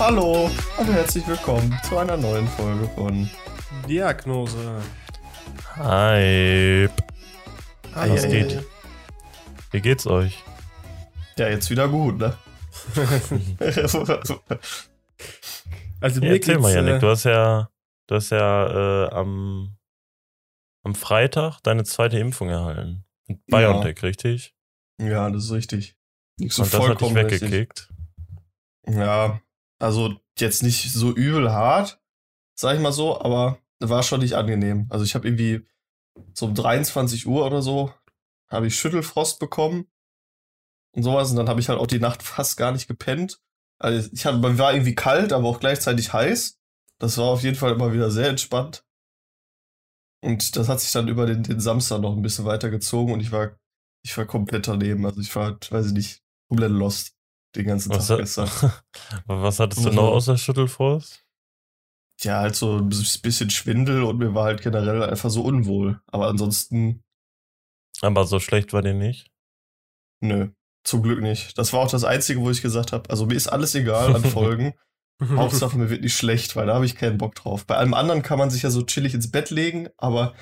Hallo und herzlich willkommen zu einer neuen Folge von Diagnose. Hype. Ei, Was ei, geht? Wie geht's euch? Ja, jetzt wieder gut, ne? Also Ja, mir erzähl geht's, mal, Janik. äh, Du hast ja, du hast ja äh, am, am Freitag deine zweite Impfung erhalten. Mit Ja. BioNTech, richtig? ja, das ist richtig. Nicht so Und das hat dich vollkommen richtig. weggekickt. Ja, also jetzt nicht so übel hart, sag ich mal so, aber war schon nicht angenehm. Also ich habe irgendwie so um 23 Uhr oder so habe ich Schüttelfrost bekommen und sowas und dann habe ich halt auch die Nacht fast gar nicht gepennt. Also ich hatte, mir war irgendwie kalt, aber auch gleichzeitig heiß. Das war auf jeden Fall immer wieder sehr entspannt. Und das hat sich dann über den, den Samstag noch ein bisschen weitergezogen und ich war, ich war komplett daneben. Also ich war, weiß ich nicht, komplett lost den ganzen Was, Tag hat- gestern. was hattest du Also- noch außer Schüttelfrost? Ja, halt so ein bisschen Schwindel und mir war halt generell einfach so unwohl. Aber ansonsten, Aber so schlecht war dir nicht. nö, zum Glück nicht. Das war auch das Einzige, wo ich gesagt habe, also mir ist alles egal an Folgen. Hauptsache mir wird nicht schlecht, weil da habe ich keinen Bock drauf. Bei allem anderen kann man sich ja so chillig ins Bett legen, aber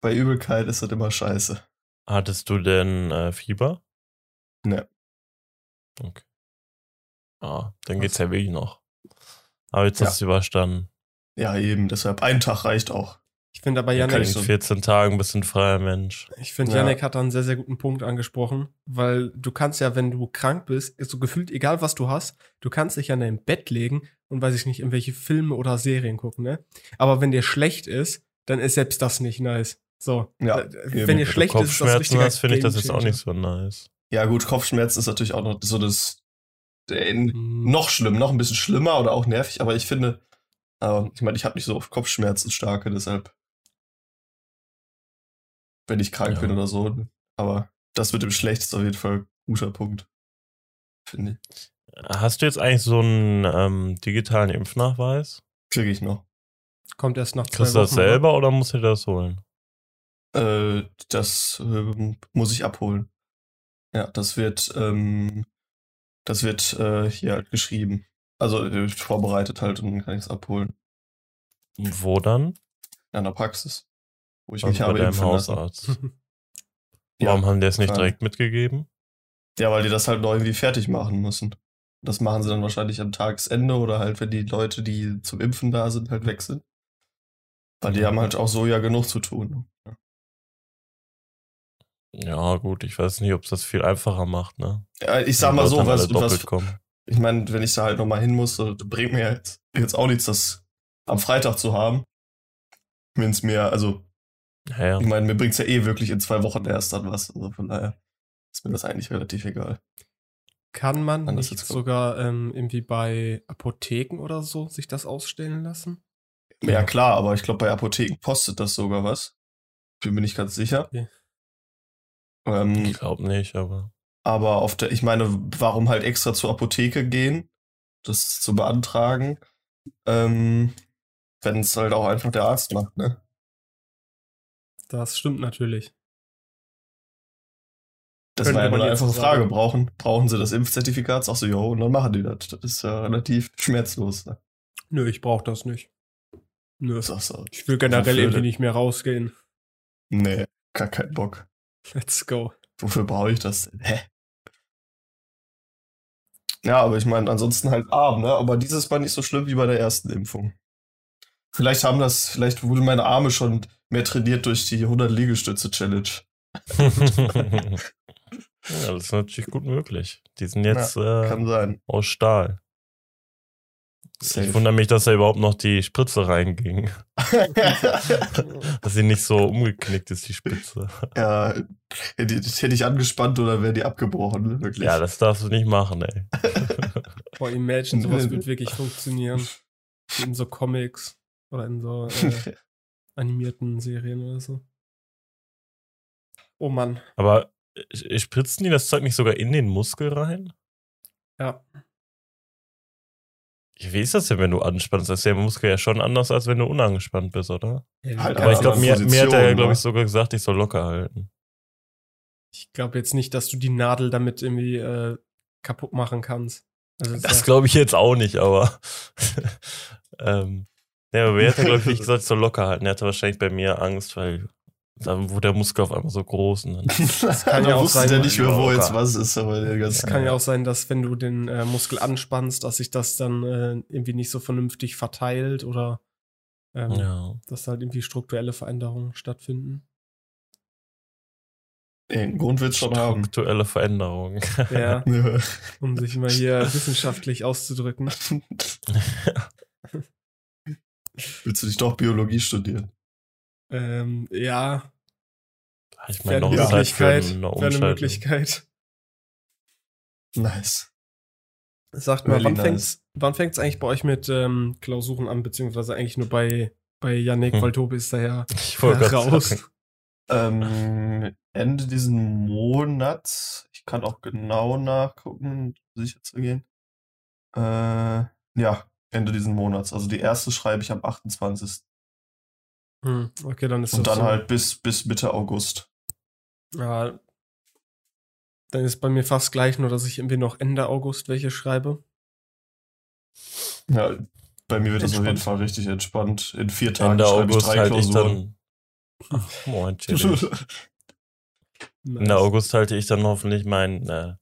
bei Übelkeit ist das immer scheiße. Hattest du denn äh, Fieber? Ne. Okay. Ah, dann geht's ja wirklich noch. Aber jetzt Ja. hast du es überstanden. Ja, eben, deshalb ein Tag reicht auch. ich finde aber Janik, In so- 14 Tagen bist du ein freier Mensch. ich finde Ja. Janik hat da einen sehr, sehr guten Punkt angesprochen, weil du kannst ja, wenn du krank bist, ist so gefühlt, egal was du hast, du kannst dich ja in dein Bett legen und weiß ich nicht, irgendwelche Filme oder Serien gucken, ne? Aber wenn dir schlecht ist, dann ist selbst das nicht nice. So. Ja, eben. wenn dir schlecht du ist, ist das Kopfschmerzen richtiger hast, finde ich das jetzt auch nicht so nice. Ja, gut, Kopfschmerzen ist natürlich auch noch so das äh, Mhm. noch schlimm, noch ein bisschen schlimmer oder auch nervig, aber ich finde, äh, ich meine, ich habe nicht so oft Kopfschmerzen starke, deshalb, wenn ich krank Ja. bin oder so. Aber das mit dem Schlecht ist auf jeden Fall ein guter Punkt. Finde ich. Hast du jetzt eigentlich so einen ähm, digitalen Impfnachweis? Kriege ich noch. Kommt erst nach zwei Kriegst du das Wochen, oder? selber oder musst du dir das holen? Äh, das ähm, muss ich abholen. Ja, das wird, ähm, das wird äh, hier halt geschrieben. Also äh, vorbereitet halt und dann kann ich es abholen. Wo dann? Ja, in der Praxis. Wo ich Also mich bei habe deinem. Hausarzt. Ja, Warum haben die es nicht klar. direkt mitgegeben? Ja, weil die das halt noch irgendwie fertig machen müssen. Das machen sie dann wahrscheinlich am Tagesende oder halt, wenn die Leute, die zum Impfen da sind, halt weg sind. Weil die haben halt auch so ja genug zu tun. Ja. Gut, ich weiß nicht, ob es das viel einfacher macht, ne? Ja, ich sag mal so, was, was ich meine, wenn ich da halt nochmal hin muss, so, bringt mir jetzt, jetzt auch nichts, das am Freitag zu haben. Wenn es mir, also, Ja, ja. ich meine, mir bringt's ja eh wirklich in zwei Wochen erst dann was. Also von daher ist mir das eigentlich relativ egal. Kann man das nicht sogar ähm, irgendwie bei Apotheken oder so sich das ausstellen lassen? Ja, klar, aber ich glaube, bei Apotheken kostet das sogar was. Bin mir nicht ganz sicher. Okay. Ähm, Ich glaube nicht, aber. Aber auf der, ich meine, warum halt extra zur Apotheke gehen, das zu beantragen, ähm, wenn es halt auch einfach der Arzt macht, ne? Das stimmt natürlich. Das Könnte war ja eine einfache so Frage. sagen. Brauchen, brauchen sie das Impfzertifikat? Sagst du, jo, und dann machen die das. Das ist ja relativ schmerzlos, ne? Nö, ich brauche das nicht. Nö. Sagst du, Ich will generell irgendwie nicht mehr rausgehen. nee, gar keinen Bock. Let's go. Wofür brauche ich das denn? Hä? Ja, aber ich meine, ansonsten halt arm, ne? Aber dieses war nicht so schlimm wie bei der ersten Impfung. Vielleicht haben das, vielleicht wurden meine Arme schon mehr trainiert durch die 100 Liegestütze Challenge. ja, das ist natürlich gut möglich. Die sind jetzt äh, Kann sein. aus Stahl. Safe. Ich wundere mich, dass da überhaupt noch die Spritze reinging. dass sie nicht so umgeknickt ist, die Spitze. ja, hätte, ich- hätte ich angespannt oder wäre die abgebrochen, wirklich. Ja, das darfst du nicht machen, ey. Boah, imagine, sowas wird wirklich funktionieren. In so Comics oder in so äh, animierten Serien oder so. Oh Mann. Aber äh, spritzen die das Zeug nicht sogar in den Muskel rein? Ja. Wie ist das denn, wenn du anspannst? Das ist ja im Muskel ja schon anders, als wenn du unangespannt bist, oder? Halt Aber ich glaube, mir, mir hat er ja, Position, glaube ich, ne? sogar gesagt, ich soll locker halten. Ich glaube jetzt nicht, dass du die Nadel damit irgendwie äh, kaputt machen kannst. Also Das ja- glaube ich jetzt auch nicht, aber. ähm, ja, aber er hat ja, glaube ich, nicht gesagt, so locker halten. Er hatte wahrscheinlich bei mir Angst, weil da wurde der Muskel auf einmal so groß und dann. Das kann ja auch wusste sein, der nicht mehr, wo jetzt was ist, aber der Es ganze kann ja auch sein, dass wenn du den äh, Muskel anspannst, dass sich das dann äh, irgendwie nicht so vernünftig verteilt oder ähm, Ja. dass da halt irgendwie strukturelle Veränderungen stattfinden. Den Grund wird's schon haben. Strukturelle Veränderungen. Ja, Ja. um sich mal hier wissenschaftlich auszudrücken. Willst du nicht doch Biologie studieren? Ähm, ja, Ich wäre meine, eine noch für Möglichkeit. eine Wäre eine. Möglichkeit. Nice. Sagt mal, wann nice. fängt's, wann fängt's eigentlich bei euch mit ähm, Klausuren an, beziehungsweise eigentlich nur bei, bei Yannick, Hm. weil Tobi ist da ja Ich raus. Ähm, Ende diesen Monats. Ich kann auch genau nachgucken, um sicher zu gehen. Äh, ja, Ende diesen Monats. Also die erste schreibe ich am 28. Hm, okay, dann ist Und dann so. halt bis, bis Mitte August. Ja, dann ist bei mir fast gleich, nur dass ich irgendwie noch Ende August welche schreibe. Ja, bei mir wird das auf jeden Entspannt. Fall richtig entspannt. In vier Tagen Ende schreibe ich August drei halte ich Klausuren. dann. Ach, moin. Nice. Ende August halte ich dann hoffentlich mein äh,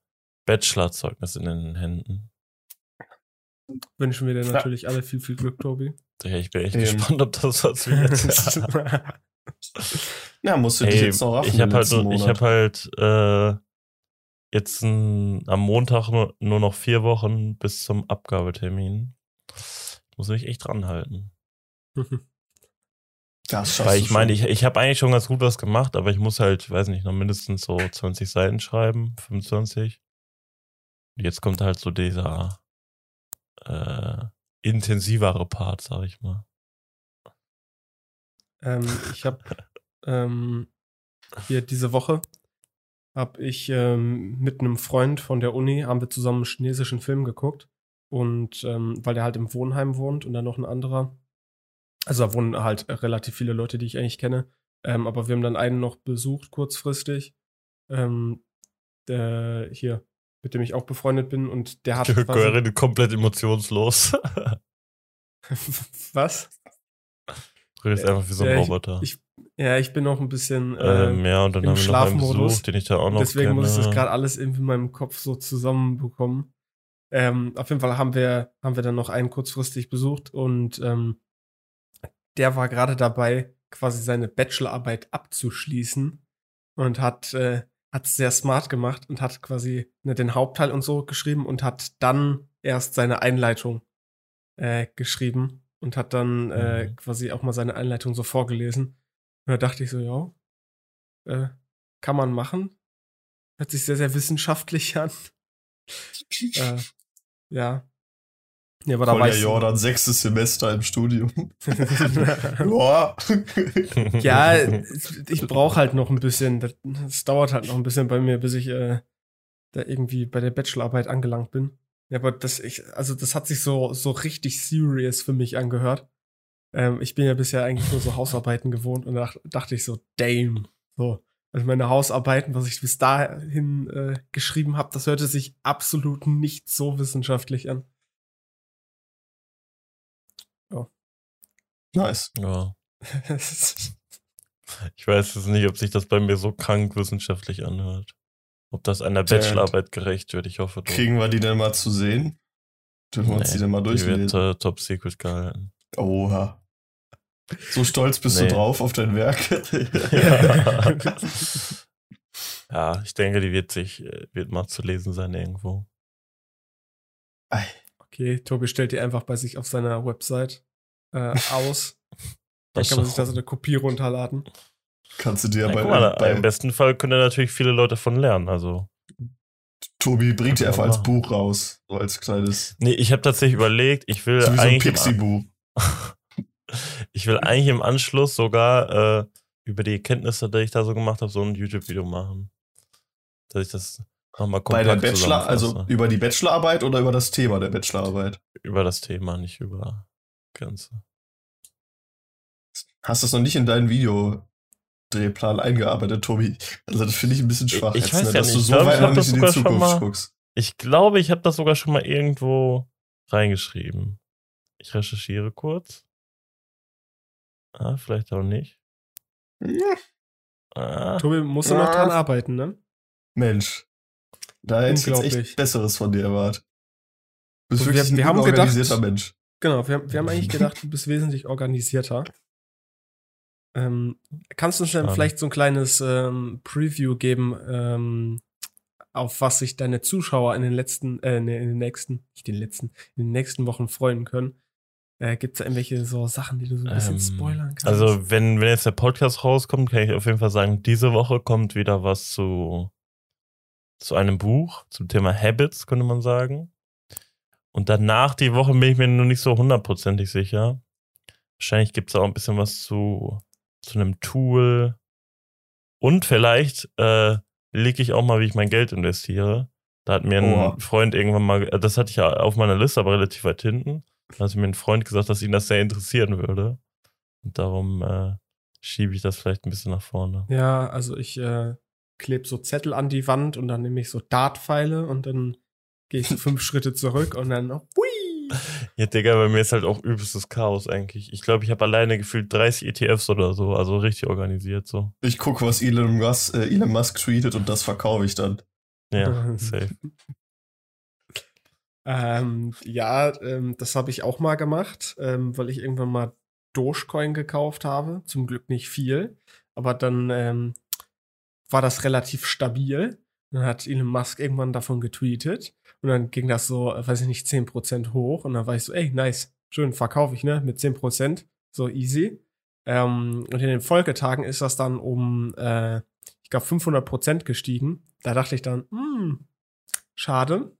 Bachelorzeugnis in den Händen. Wünschen wir dir Ja. natürlich alle viel, viel Glück, Tobi. Ich bin echt Ähm. gespannt, ob das was wird. ja, musst du dich Ey, jetzt noch raffen. ich habe halt, ich hab halt äh, jetzt n, am Montag nur, nur noch vier Wochen bis zum Abgabetermin. Muss mich echt dran halten. Das Weil ich meine, ich, ich habe eigentlich schon ganz gut was gemacht, aber ich muss halt, weiß nicht, noch mindestens so 20 Seiten schreiben, 25. Und Jetzt kommt halt so dieser äh, intensivere Part, sag ich mal. ähm, ich habe ähm, hier diese Woche habe ich ähm, mit einem Freund von der Uni haben wir zusammen einen chinesischen Film geguckt und ähm, weil der halt im Wohnheim wohnt und dann noch ein anderer, also da wohnen halt relativ viele Leute, die ich eigentlich kenne, ähm, aber wir haben dann einen noch besucht kurzfristig, ähm, der hier mit dem ich auch befreundet bin und der hat quasi, redet komplett emotionslos. was? Du redest einfach wie so ein Ja, ich- Roboter. ich- Ja, ich bin noch ein bisschen ähm, äh, ja, und dann im haben wir Schlafmodus. Besuch, den ich da auch noch Deswegen kenne. muss ich das gerade alles irgendwie in meinem Kopf so zusammenbekommen. Ähm, auf jeden Fall haben wir, haben wir dann noch einen kurzfristig besucht und ähm, der war gerade dabei, quasi seine Bachelorarbeit abzuschließen und hat äh, hat sehr smart gemacht und hat quasi ne, den Hauptteil und so geschrieben und hat dann erst seine Einleitung äh, geschrieben und hat dann äh, Mhm. quasi auch mal seine Einleitung so vorgelesen. Und da dachte ich so, ja, äh, kann man machen. Hört sich sehr, sehr wissenschaftlich an. äh, ja. Ja, aber da war ich so- Jordan, sechstes Semester im Studium. Ja, es- ich brauche halt noch ein bisschen. Das, das dauert halt noch ein bisschen bei mir, bis ich äh, da irgendwie bei der Bachelorarbeit angelangt bin. Ja, aber das, ich, also das hat sich so, so richtig serious für mich angehört. Ähm, ich bin ja bisher eigentlich nur so Hausarbeiten gewohnt und da dachte ich so, damn. So. Also meine Hausarbeiten, was ich bis dahin äh, geschrieben habe, das hörte sich absolut nicht so wissenschaftlich an. Nice. ja. Ich weiß jetzt nicht, ob sich das bei mir so krank wissenschaftlich anhört. Ob das einer Bachelorarbeit gerecht wird, ich hoffe doch. Kriegen wir die denn mal zu sehen? Dürfen wir uns die denn mal Die wird durchlesen? äh, top secret gehalten. Oha. So stolz bist Nee. du drauf auf dein Werk. Ja. ja, ich denke, die wird sich, äh, wird mal zu lesen sein irgendwo. Ei. Okay, Tobi stellt die einfach bei sich auf seiner Website äh, aus. Dann kann man sich da so eine Kopie runterladen. Kannst du dir Ja, bei, mal, bei Im besten Fall können da natürlich viele Leute von lernen. Also, Tobi bringt die Kann einfach als. Buch raus. So als kleines. nee, ich habe tatsächlich überlegt, ich will So wie so ein eigentlich, Pixie-Buch. ich will eigentlich im Anschluss sogar äh, über die Erkenntnisse, die ich da so gemacht habe, so ein YouTube-Video machen. Dass ich das nochmal Bei kompakt der Bachelor, also über die Bachelorarbeit oder über das Thema der Bachelorarbeit? über das Thema, nicht über Ganze. Hast du es noch nicht in deinen Videodrehplan eingearbeitet, Tobi? Also das finde ich ein bisschen schwach, Ich jetzt, weiß ne, ja dass nicht. du Ich so glaub, weit ich noch nicht das in die sogar schon Zukunft mal- guckst. Ich glaube, ich habe das sogar schon mal irgendwo reingeschrieben. Ich recherchiere kurz. Ah, vielleicht auch nicht. Ah, Tobi, musst du noch Ja. dran arbeiten, ne? Mensch. Da hätte ich jetzt echt Besseres von dir erwartet. Du bist Und wir- wirklich wir ein haben gedacht- Mensch. Genau, wir, wir haben eigentlich gedacht, du bist wesentlich organisierter. Ähm, kannst du uns Schade. vielleicht so ein kleines ähm, Preview geben, ähm, auf was sich deine Zuschauer in den letzten, äh, in den nächsten, nicht den letzten, in den nächsten Wochen freuen können? Äh, Gibt es da irgendwelche so Sachen, die du so ein bisschen Ähm, spoilern kannst? Also, wenn, wenn jetzt der Podcast rauskommt, kann ich auf jeden Fall sagen, diese Woche kommt wieder was zu, zu einem Buch zum Thema Habits, könnte man sagen. Und danach die Woche bin ich mir noch nicht so hundertprozentig sicher. Wahrscheinlich gibt es auch ein bisschen was zu, zu einem Tool. Und vielleicht äh, lege ich auch mal, wie ich mein Geld investiere. Da hat mir ein Oha. Freund irgendwann mal, äh, das hatte ich ja auf meiner Liste, aber relativ weit hinten. Da hat mir ein Freund gesagt, dass ihn das sehr interessieren würde. Und darum äh, schiebe ich das vielleicht ein bisschen nach vorne. ja, also ich äh, klebe so Zettel an die Wand und dann nehme ich so Dartpfeile und dann gehe ich so fünf Schritte zurück und dann hui! Ja, Digga, bei mir ist halt auch übelstes Chaos eigentlich. Ich glaube, ich habe alleine gefühlt 30 ETFs oder so, also richtig organisiert so. Ich gucke, was Elon Musk, äh, Elon Musk tweetet und das verkaufe ich dann. Ja, safe. Ähm, ja, ähm, das habe ich auch mal gemacht, ähm, weil ich irgendwann mal Dogecoin gekauft habe. Zum Glück nicht viel. Aber dann ähm, war das relativ stabil. Dann hat Elon Musk irgendwann davon getweetet. Und dann ging das so, äh, weiß ich nicht, 10% hoch. Und dann war ich so, ey, nice, schön, verkaufe ich, ne? Mit 10%. So easy. Ähm, und in den Folgetagen ist das dann um, äh, ich glaube, 500% gestiegen. Da dachte ich dann, hm, schade.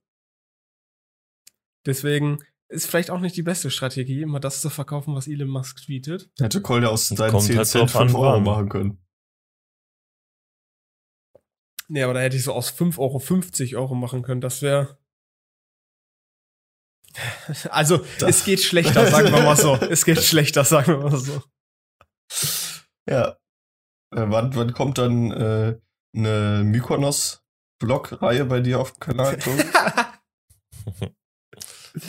Deswegen ist vielleicht auch nicht die beste Strategie, immer das zu verkaufen, was Elon Musk tweetet. Hätte Cole ja aus seinen Kommt 10 halt Cent drauf an, 5 Euro machen können. Nee, aber da hätte ich so aus 5 Euro 50 Euro machen können. Das wäre. Also, Das- es geht schlechter, sagen wir mal so. Es geht schlechter, sagen wir mal so. Ja. Äh, wann, wann kommt dann äh, eine Mykonos-Blog-Reihe bei dir auf dem Kanal?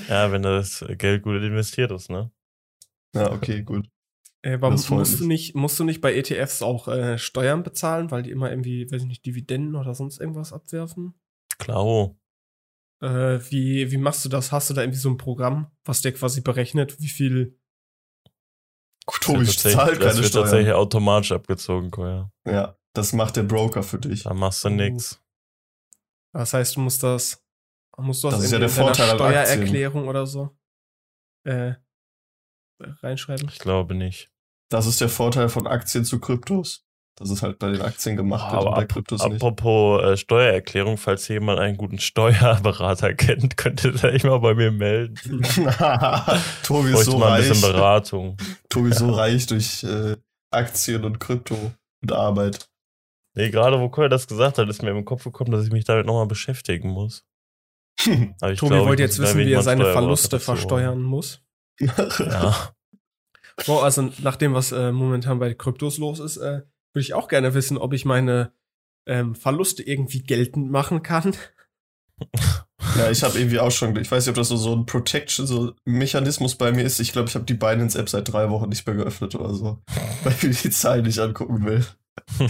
Ja, wenn das Geld gut investiert ist, ne? ja, okay, gut. Äh, aber Das musst du, nicht, musst du nicht bei ETFs auch äh, Steuern bezahlen, weil die immer irgendwie, weiß ich nicht, Dividenden oder sonst irgendwas abwerfen? Klar. Äh, wie, wie machst du das? Hast du da irgendwie so ein Programm, was dir quasi berechnet, wie viel Tobi das wird zahlt tatsächlich- das keine wird tatsächlich Steuern. automatisch abgezogen, Koya. Ja, das macht der Broker für dich. Da machst du Oh. nix. Das heißt, du musst das, musst du das, Das ist in, ja der in deiner Vorteil. Steuererklärung oder so äh, reinschreiben. Ich glaube nicht. Das ist der Vorteil von Aktien zu Kryptos. Das ist halt bei den Aktien gemacht wird Aber und bei ap Kryptos nicht. apropos äh, Steuererklärung, falls jemand einen guten Steuerberater kennt, könnte ihr euch mal bei mir melden. Tobi ist so mal ein reich. bisschen Beratung. Tobi ist so reich durch äh, Aktien und Krypto und Arbeit. Nee, gerade wo Koya das gesagt hat, ist mir im Kopf gekommen, dass ich mich damit nochmal beschäftigen muss. Aber ich Tobi glaube, wollte ich jetzt wissen, wie er seine Verluste versteuern muss. Ja. Wow, also nach dem, was äh, momentan bei Kryptos los ist, äh, würde ich auch gerne wissen, ob ich meine ähm, Verluste irgendwie geltend machen kann. Ja, ich habe irgendwie auch schon, ich weiß nicht, ob das so, so ein Protection, so Mechanismus bei mir ist. Ich glaube, ich habe die Binance-App seit drei Wochen nicht mehr geöffnet oder so, weil ich mir die Zahlen nicht angucken will.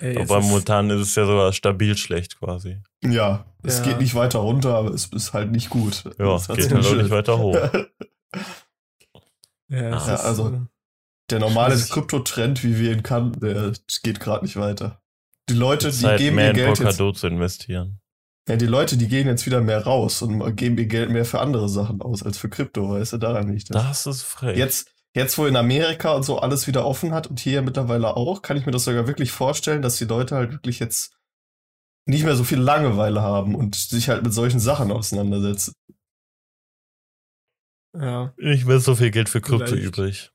Ey, es Aber ist- momentan ist es ja sogar stabil schlecht quasi. Ja, es Ja. geht nicht weiter runter, aber es ist halt nicht gut. Ja, hat's geht halt auch nicht weiter hoch. ja, es Ja, also- Der normale Kryptotrend, wie wir ihn kannten, der geht gerade nicht weiter. Die Leute, die Zeit geben mehr ihr in Geld jetzt, zu investieren. ja, die Leute, die gehen jetzt wieder mehr raus und geben ihr Geld mehr für andere Sachen aus als für Krypto, weißt du, daran liegt das. Das ist frech. Jetzt, jetzt, wo in Amerika und so alles wieder offen hat und hier mittlerweile auch, kann ich mir das sogar wirklich vorstellen, dass die Leute halt wirklich jetzt nicht mehr so viel Langeweile haben und sich halt mit solchen Sachen auseinandersetzen. ja. Nicht mehr so viel Geld für Krypto Vielleicht. übrig.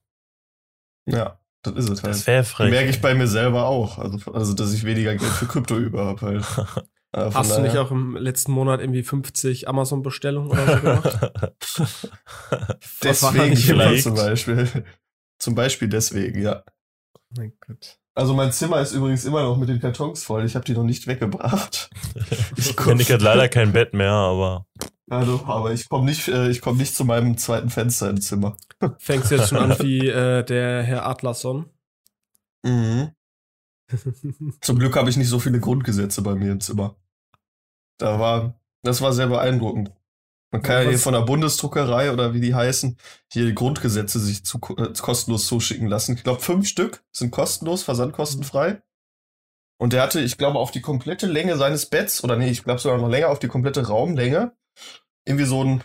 Ja, das ist es halt. Das wäre frech. Merke ich bei mir selber auch. Also, also dass ich weniger Geld für Krypto über habe halt. Äh, Hast du nicht daher- auch im letzten Monat irgendwie 50 Amazon-Bestellungen oder so gemacht? Deswegen nicht zum Beispiel. Zum Beispiel deswegen, ja. mein Gott. Also mein Zimmer ist übrigens immer noch mit den Kartons voll. Ich habe die noch nicht weggebracht. Ich hat leider kein Bett mehr, aber Also, aber ich komme nicht, äh, ich nicht zu meinem zweiten Fenster im Zimmer. Fängst jetzt schon an wie äh, der Herr Adlerson. Mhm. Zum Glück habe ich nicht so viele Grundgesetze bei mir im Zimmer. Da war, das war sehr beeindruckend. Man kann ja, Ja, hier von der Bundesdruckerei oder wie die heißen, hier die Grundgesetze sich zu, äh, kostenlos zuschicken lassen. Ich glaube, fünf Stück sind kostenlos, versandkostenfrei. Und der hatte, ich glaube, auf die komplette Länge seines Betts, oder nee, ich glaube sogar noch länger, auf die komplette Raumlänge, irgendwie so einen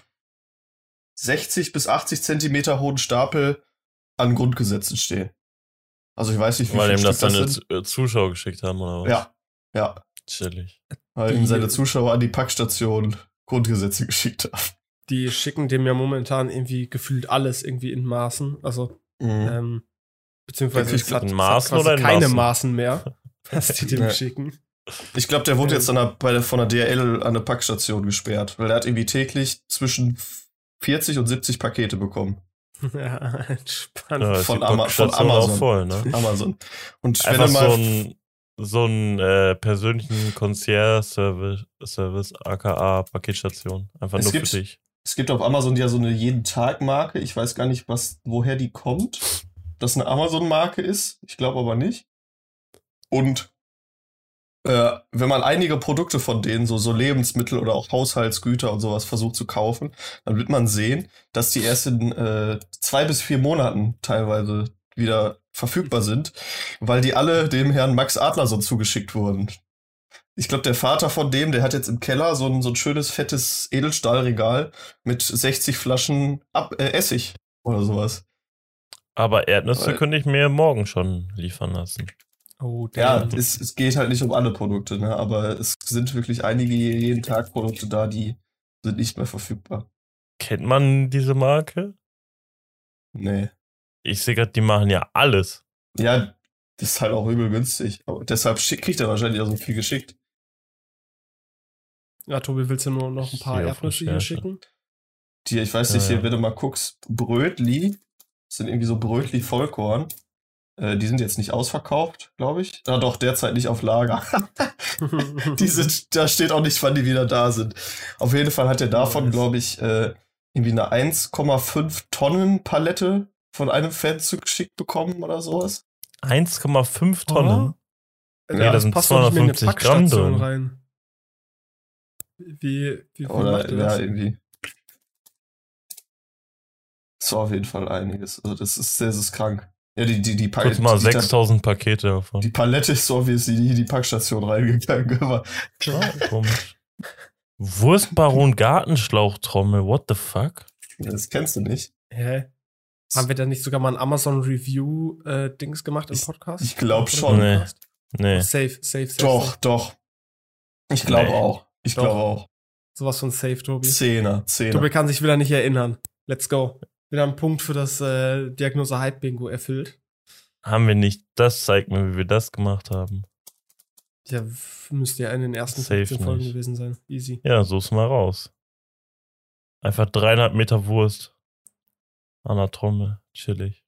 60 bis 80 Zentimeter hohen Stapel an Grundgesetzen stehen. Also ich weiß nicht, wie weil viele ihm das seine das äh, Zuschauer geschickt haben, oder was? Ja, ja. Chillig. Weil ihm seine Zuschauer an die Packstation Grundgesetze geschickt haben. Die schicken dem ja momentan irgendwie gefühlt alles irgendwie in Maßen. Also, Mhm. ähm, beziehungsweise es hat, in es hat Maßen quasi oder in keine Maßen? Maßen mehr, was die dem Ja. schicken. Ich glaube, der wurde jetzt an der, bei der, von der DRL an der Packstation gesperrt, weil er hat irgendwie täglich zwischen 40 und 70 Pakete bekommen. ja, entspannt. Ja, Von Ama- von Amazon. voll, ne? Amazon. Und wenn Einfach du mal. so ein so einen äh, persönlichen Concierge-Service, Service, aka Paketstation. Einfach Es nur gibt- für dich. Es gibt auf Amazon ja so eine jeden-Tag-Marke. Ich weiß gar nicht, was, woher die kommt. Das eine Amazon-Marke ist. Ich glaube aber nicht. Und äh, wenn man einige Produkte von denen, so, so Lebensmittel oder auch Haushaltsgüter und sowas versucht zu kaufen, dann wird man sehen, dass die erst in äh, zwei bis vier Monaten teilweise wieder verfügbar sind, weil die alle dem Herrn Max Adlerson zugeschickt wurden. Ich glaube, der Vater von dem, der hat jetzt im Keller so ein, so ein schönes, fettes Edelstahlregal mit 60 Flaschen Ab äh, Essig oder sowas. Aber Erdnüsse Weil- könnte ich mir morgen schon liefern lassen. Oh, Ja, es, es geht halt nicht um alle Produkte, ne? aber es sind wirklich einige jeden Tag Produkte da, die sind nicht mehr verfügbar. Kennt man diese Marke? Nee. Ich sehe gerade, die machen ja alles. Ja, das ist halt auch übel günstig. Aber deshalb kriegt er wahrscheinlich auch so viel geschickt. ja, Tobi, willst du nur noch ein paar Erdnüsse hier schicken? Die, ich weiß Ja, nicht, hier, ja. wenn du mal guckst, Brötli, das sind irgendwie so Brötli Vollkorn. Äh, die sind jetzt nicht ausverkauft, glaube ich. Ah, doch, derzeit nicht auf Lager. die sind, da steht auch nicht, wann die wieder da sind. Auf jeden Fall hat er davon, glaube ich, äh, irgendwie eine 1,5 Tonnen Palette von einem Fan zugeschickt bekommen oder sowas. 1,5 Tonnen. Ja, Nee, da das sind passt doch nicht mehr in eine 250 Gramm Packstation drin. rein. Wie, wie, wie Oder macht ihr ja, das? irgendwie. Das war auf jeden Fall einiges. Also das ist, das ist krank. Ja, die, die, die, Pa- Kurz mal die, die, 6000 Pakete davon. die Palette ist so, wie es in die Packstation reingegangen war. Ah, komisch. Wurstbaron Gartenschlauchtrommel, what the fuck? Das kennst du nicht. Hä? Haben wir da nicht sogar mal ein Amazon Review äh, Dings gemacht im Ich- Podcast? ich glaub Oder schon. Nee. Nee. Safe, safe, safe. Doch, Safe. doch. Ich glaube Nee. auch. Ich glaube auch. Sowas von safe, Tobi. Zehner, Zehner. Tobi kann sich wieder nicht erinnern. Let's go. Wieder ein Punkt für das äh, Diagnose Hype Bingo erfüllt. Haben wir nicht. Das zeigt mir, wie wir das gemacht haben. Ja, müsste ja in den ersten Safe 15 Folgen nicht. gewesen sein. Easy. Ja, such's mal raus. Einfach dreieinhalb Meter Wurst. An der Trommel. Chillig.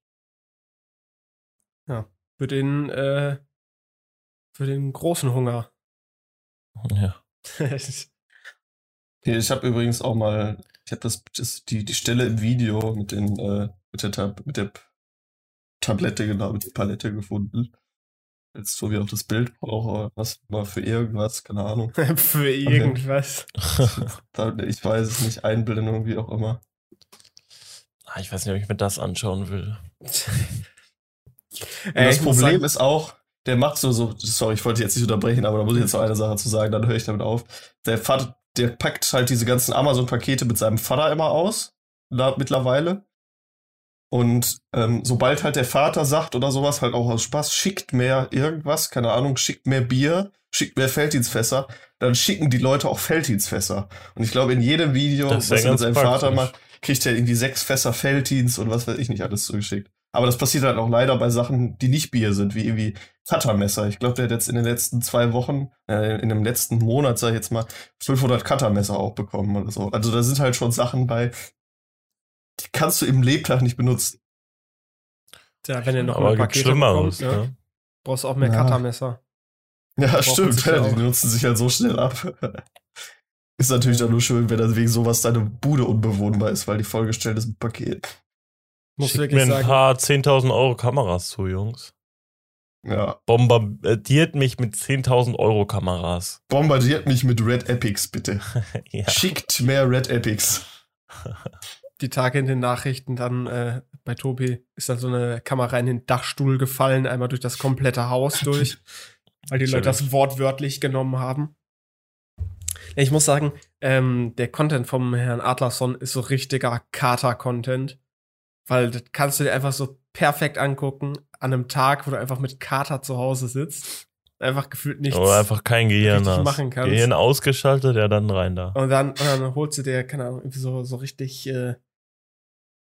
Für den, äh, für den großen Hunger. Ja. Ich habe übrigens auch mal, ich habe das, das die, die Stelle im Video mit den äh, mit der Tab, mit der Tablette genau mit der Palette gefunden. Jetzt so wie auch das Bild brauche, was mal für irgendwas, keine Ahnung. für irgendwas. Ich weiß es nicht, Einblendung, wie auch immer. Ah, ich weiß nicht, ob ich mir das anschauen will. Ey, das Problem sagen- ist auch, der macht so, so, sorry, ich wollte jetzt nicht unterbrechen, aber da muss ich jetzt noch eine Sache zu sagen, dann höre ich damit auf. Der Vater, der packt halt diese ganzen Amazon-Pakete mit seinem Vater immer aus, da, mittlerweile. Und ähm, sobald halt der Vater sagt oder sowas, halt auch aus Spaß, schickt mehr irgendwas, keine Ahnung, schickt mehr Bier, schickt mehr Felddienstfässer, dann schicken die Leute auch Felddienstfässer. Und ich glaube, in jedem Video, Das was er mit seinem Vater praktisch. macht, kriegt er irgendwie sechs Fässer Felddienst und was weiß ich nicht alles zugeschickt. Aber das passiert halt auch leider bei Sachen, die nicht Bier sind, wie irgendwie Cuttermesser. Ich glaube, der hat jetzt in den letzten zwei Wochen, äh, in dem letzten Monat, sag ich jetzt mal, 500 Cuttermesser auch bekommen oder so. Also da sind halt schon Sachen bei, die kannst du im Lebtag nicht benutzen. Tja, wenn ihr noch Aber mal Pakete Schlimmeres, bekommt, ne? Brauchst auch mehr Ja. Cuttermesser. Ja, Brauchen stimmt. Ja, ja die nutzen sich halt so schnell ab. Ist natürlich dann nur schön, wenn dann wegen sowas deine Bude unbewohnbar ist, weil die vollgestellt ist mit Paket. Muss Schickt wirklich mir ein sagen. paar 10.000 Euro Kameras zu, Jungs. Ja. Bombardiert mich mit 10.000 Euro Kameras. Bombardiert mich mit Red Epics, bitte. ja. Schickt mehr Red Epics. die Tage in den Nachrichten dann äh, bei Tobi ist dann so eine Kamera in den Dachstuhl gefallen, einmal durch das komplette Haus durch, weil die Leute das wortwörtlich genommen haben. Ich muss sagen, ähm, der Content vom Herrn Adlerson ist so richtiger Kater-Content, weil das kannst du dir einfach so perfekt angucken an einem Tag, wo du einfach mit Kater zu Hause sitzt, einfach gefühlt nichts. Oder einfach kein Gehirn hast. machen kannst. Gehirn ausgeschaltet, ja, dann rein da. Und dann, und dann holst du dir, keine Ahnung, irgendwie so, so richtig äh,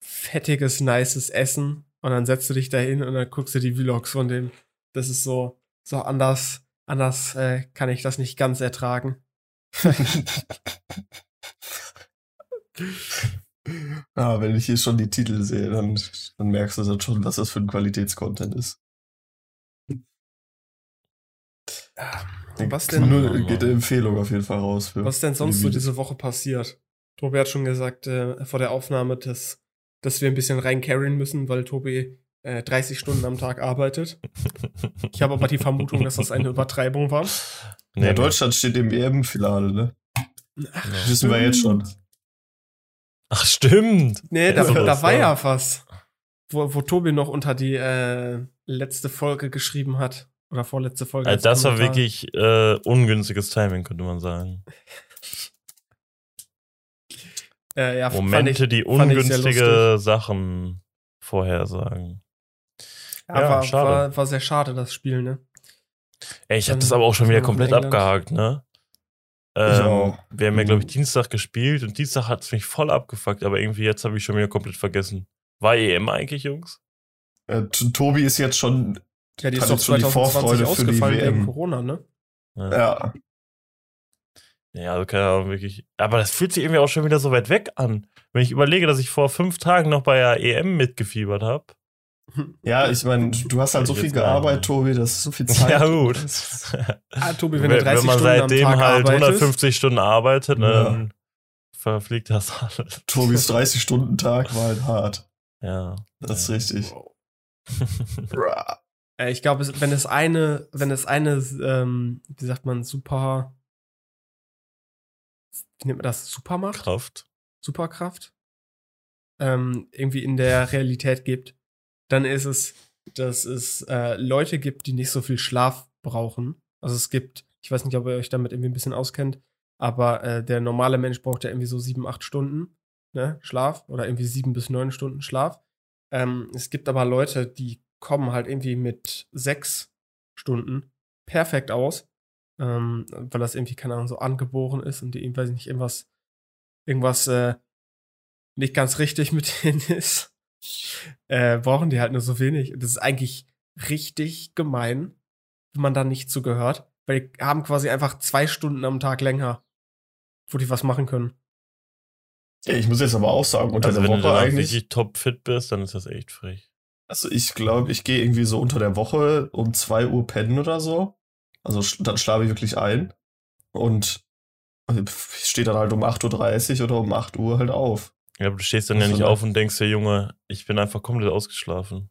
fettiges, nices Essen und dann setzt du dich da hin und dann guckst du die Vlogs von dem. Das ist so, so anders, anders äh, kann ich das nicht ganz ertragen. Ah, wenn ich hier schon die Titel sehe, dann, dann merkst du dann schon, was das für ein Qualitätscontent ist. Und was denn, Null, geht eine Empfehlung auf jeden Fall raus. Für, was denn für die sonst so diese Woche passiert? Tobi hat schon gesagt äh, vor der Aufnahme, dass, dass wir ein bisschen reincarryen müssen, weil Tobi äh, 30 Stunden am Tag arbeitet. Ich habe aber die Vermutung, dass das eine Übertreibung war. Nee, ja. Deutschland steht im EM-Finale, ne? Ach, Ja. Wissen wir jetzt schon. Ach, stimmt. Nee, da, da das war ja was. Wo, wo Tobi noch unter die äh, letzte Folge geschrieben hat. Oder vorletzte Folge. Also als das war wirklich äh, ungünstiges Timing, könnte man sagen. Äh, ja, Momente, ich, die ungünstige Sachen vorhersagen. ja, ja, war, schade. war, war sehr schade, das Spiel, ne? Ey, ich habe das aber auch schon wieder komplett abgehakt, ne? Ähm, wir haben ja, glaube ich, Mhm. Dienstag gespielt und Dienstag hat es mich voll abgefuckt, aber irgendwie jetzt habe ich schon wieder komplett vergessen. War EM eigentlich, Jungs? Äh, Tobi ist jetzt schon. Ja, die Hat ist doch jetzt schon die 2020 Vorfreude für die ausgefallen wegen. Corona, ne? Ja. Ja, also keine Ahnung, wirklich. Aber das fühlt sich irgendwie auch schon wieder so weit weg an. Wenn ich überlege, dass ich vor fünf Tagen noch bei der EM mitgefiebert habe. Ja, ich meine, du hast halt so viel gearbeitet? Tobi, das ist so viel Zeit. Ja, gut. Ah, Tobi, wenn wenn, du 30 wenn man Stunden am seitdem Tag halt arbeitest, 150 Stunden arbeitet, ne, Ja. dann verfliegt das alles. Tobis 30-Stunden-Tag war halt hart. Ja. Das ist richtig. Wow. Äh, ich glaube, wenn es eine, wenn es eine, ähm, wie sagt man, super, wie nennt man das, Supermacht? Kraft. Superkraft ähm, irgendwie in der Realität gibt, dann ist es, dass es äh, Leute gibt, die nicht so viel Schlaf brauchen. Also es gibt, ich weiß nicht, ob ihr euch damit irgendwie ein bisschen auskennt, aber äh, der normale Mensch braucht ja irgendwie so sieben, acht Stunden ne, Schlaf oder irgendwie sieben bis neun Stunden Schlaf. Ähm, es gibt aber Leute, die kommen halt irgendwie mit sechs Stunden perfekt aus, ähm, weil das irgendwie, keine Ahnung, so angeboren ist und die, weiß ich nicht, irgendwas, irgendwas äh, nicht ganz richtig mit denen ist, äh, brauchen die halt nur so wenig. Das ist eigentlich richtig gemein, wenn man da nicht zugehört, weil die haben quasi einfach zwei Stunden am Tag länger, wo die was machen können. Ja, ich muss jetzt aber auch sagen, unter Also der wenn du Woche eigentlich. wirklich topfit bist, dann ist das echt frech. Also ich glaube, ich gehe irgendwie so unter der Woche um 2 Uhr pennen oder so. Also sch- dann schlafe ich wirklich ein. Und ich stehe dann halt um 8.30 Uhr oder um 8 Uhr halt auf. Ja, aber du stehst dann ja nicht so auf und denkst dir, Junge, ich bin einfach komplett ausgeschlafen.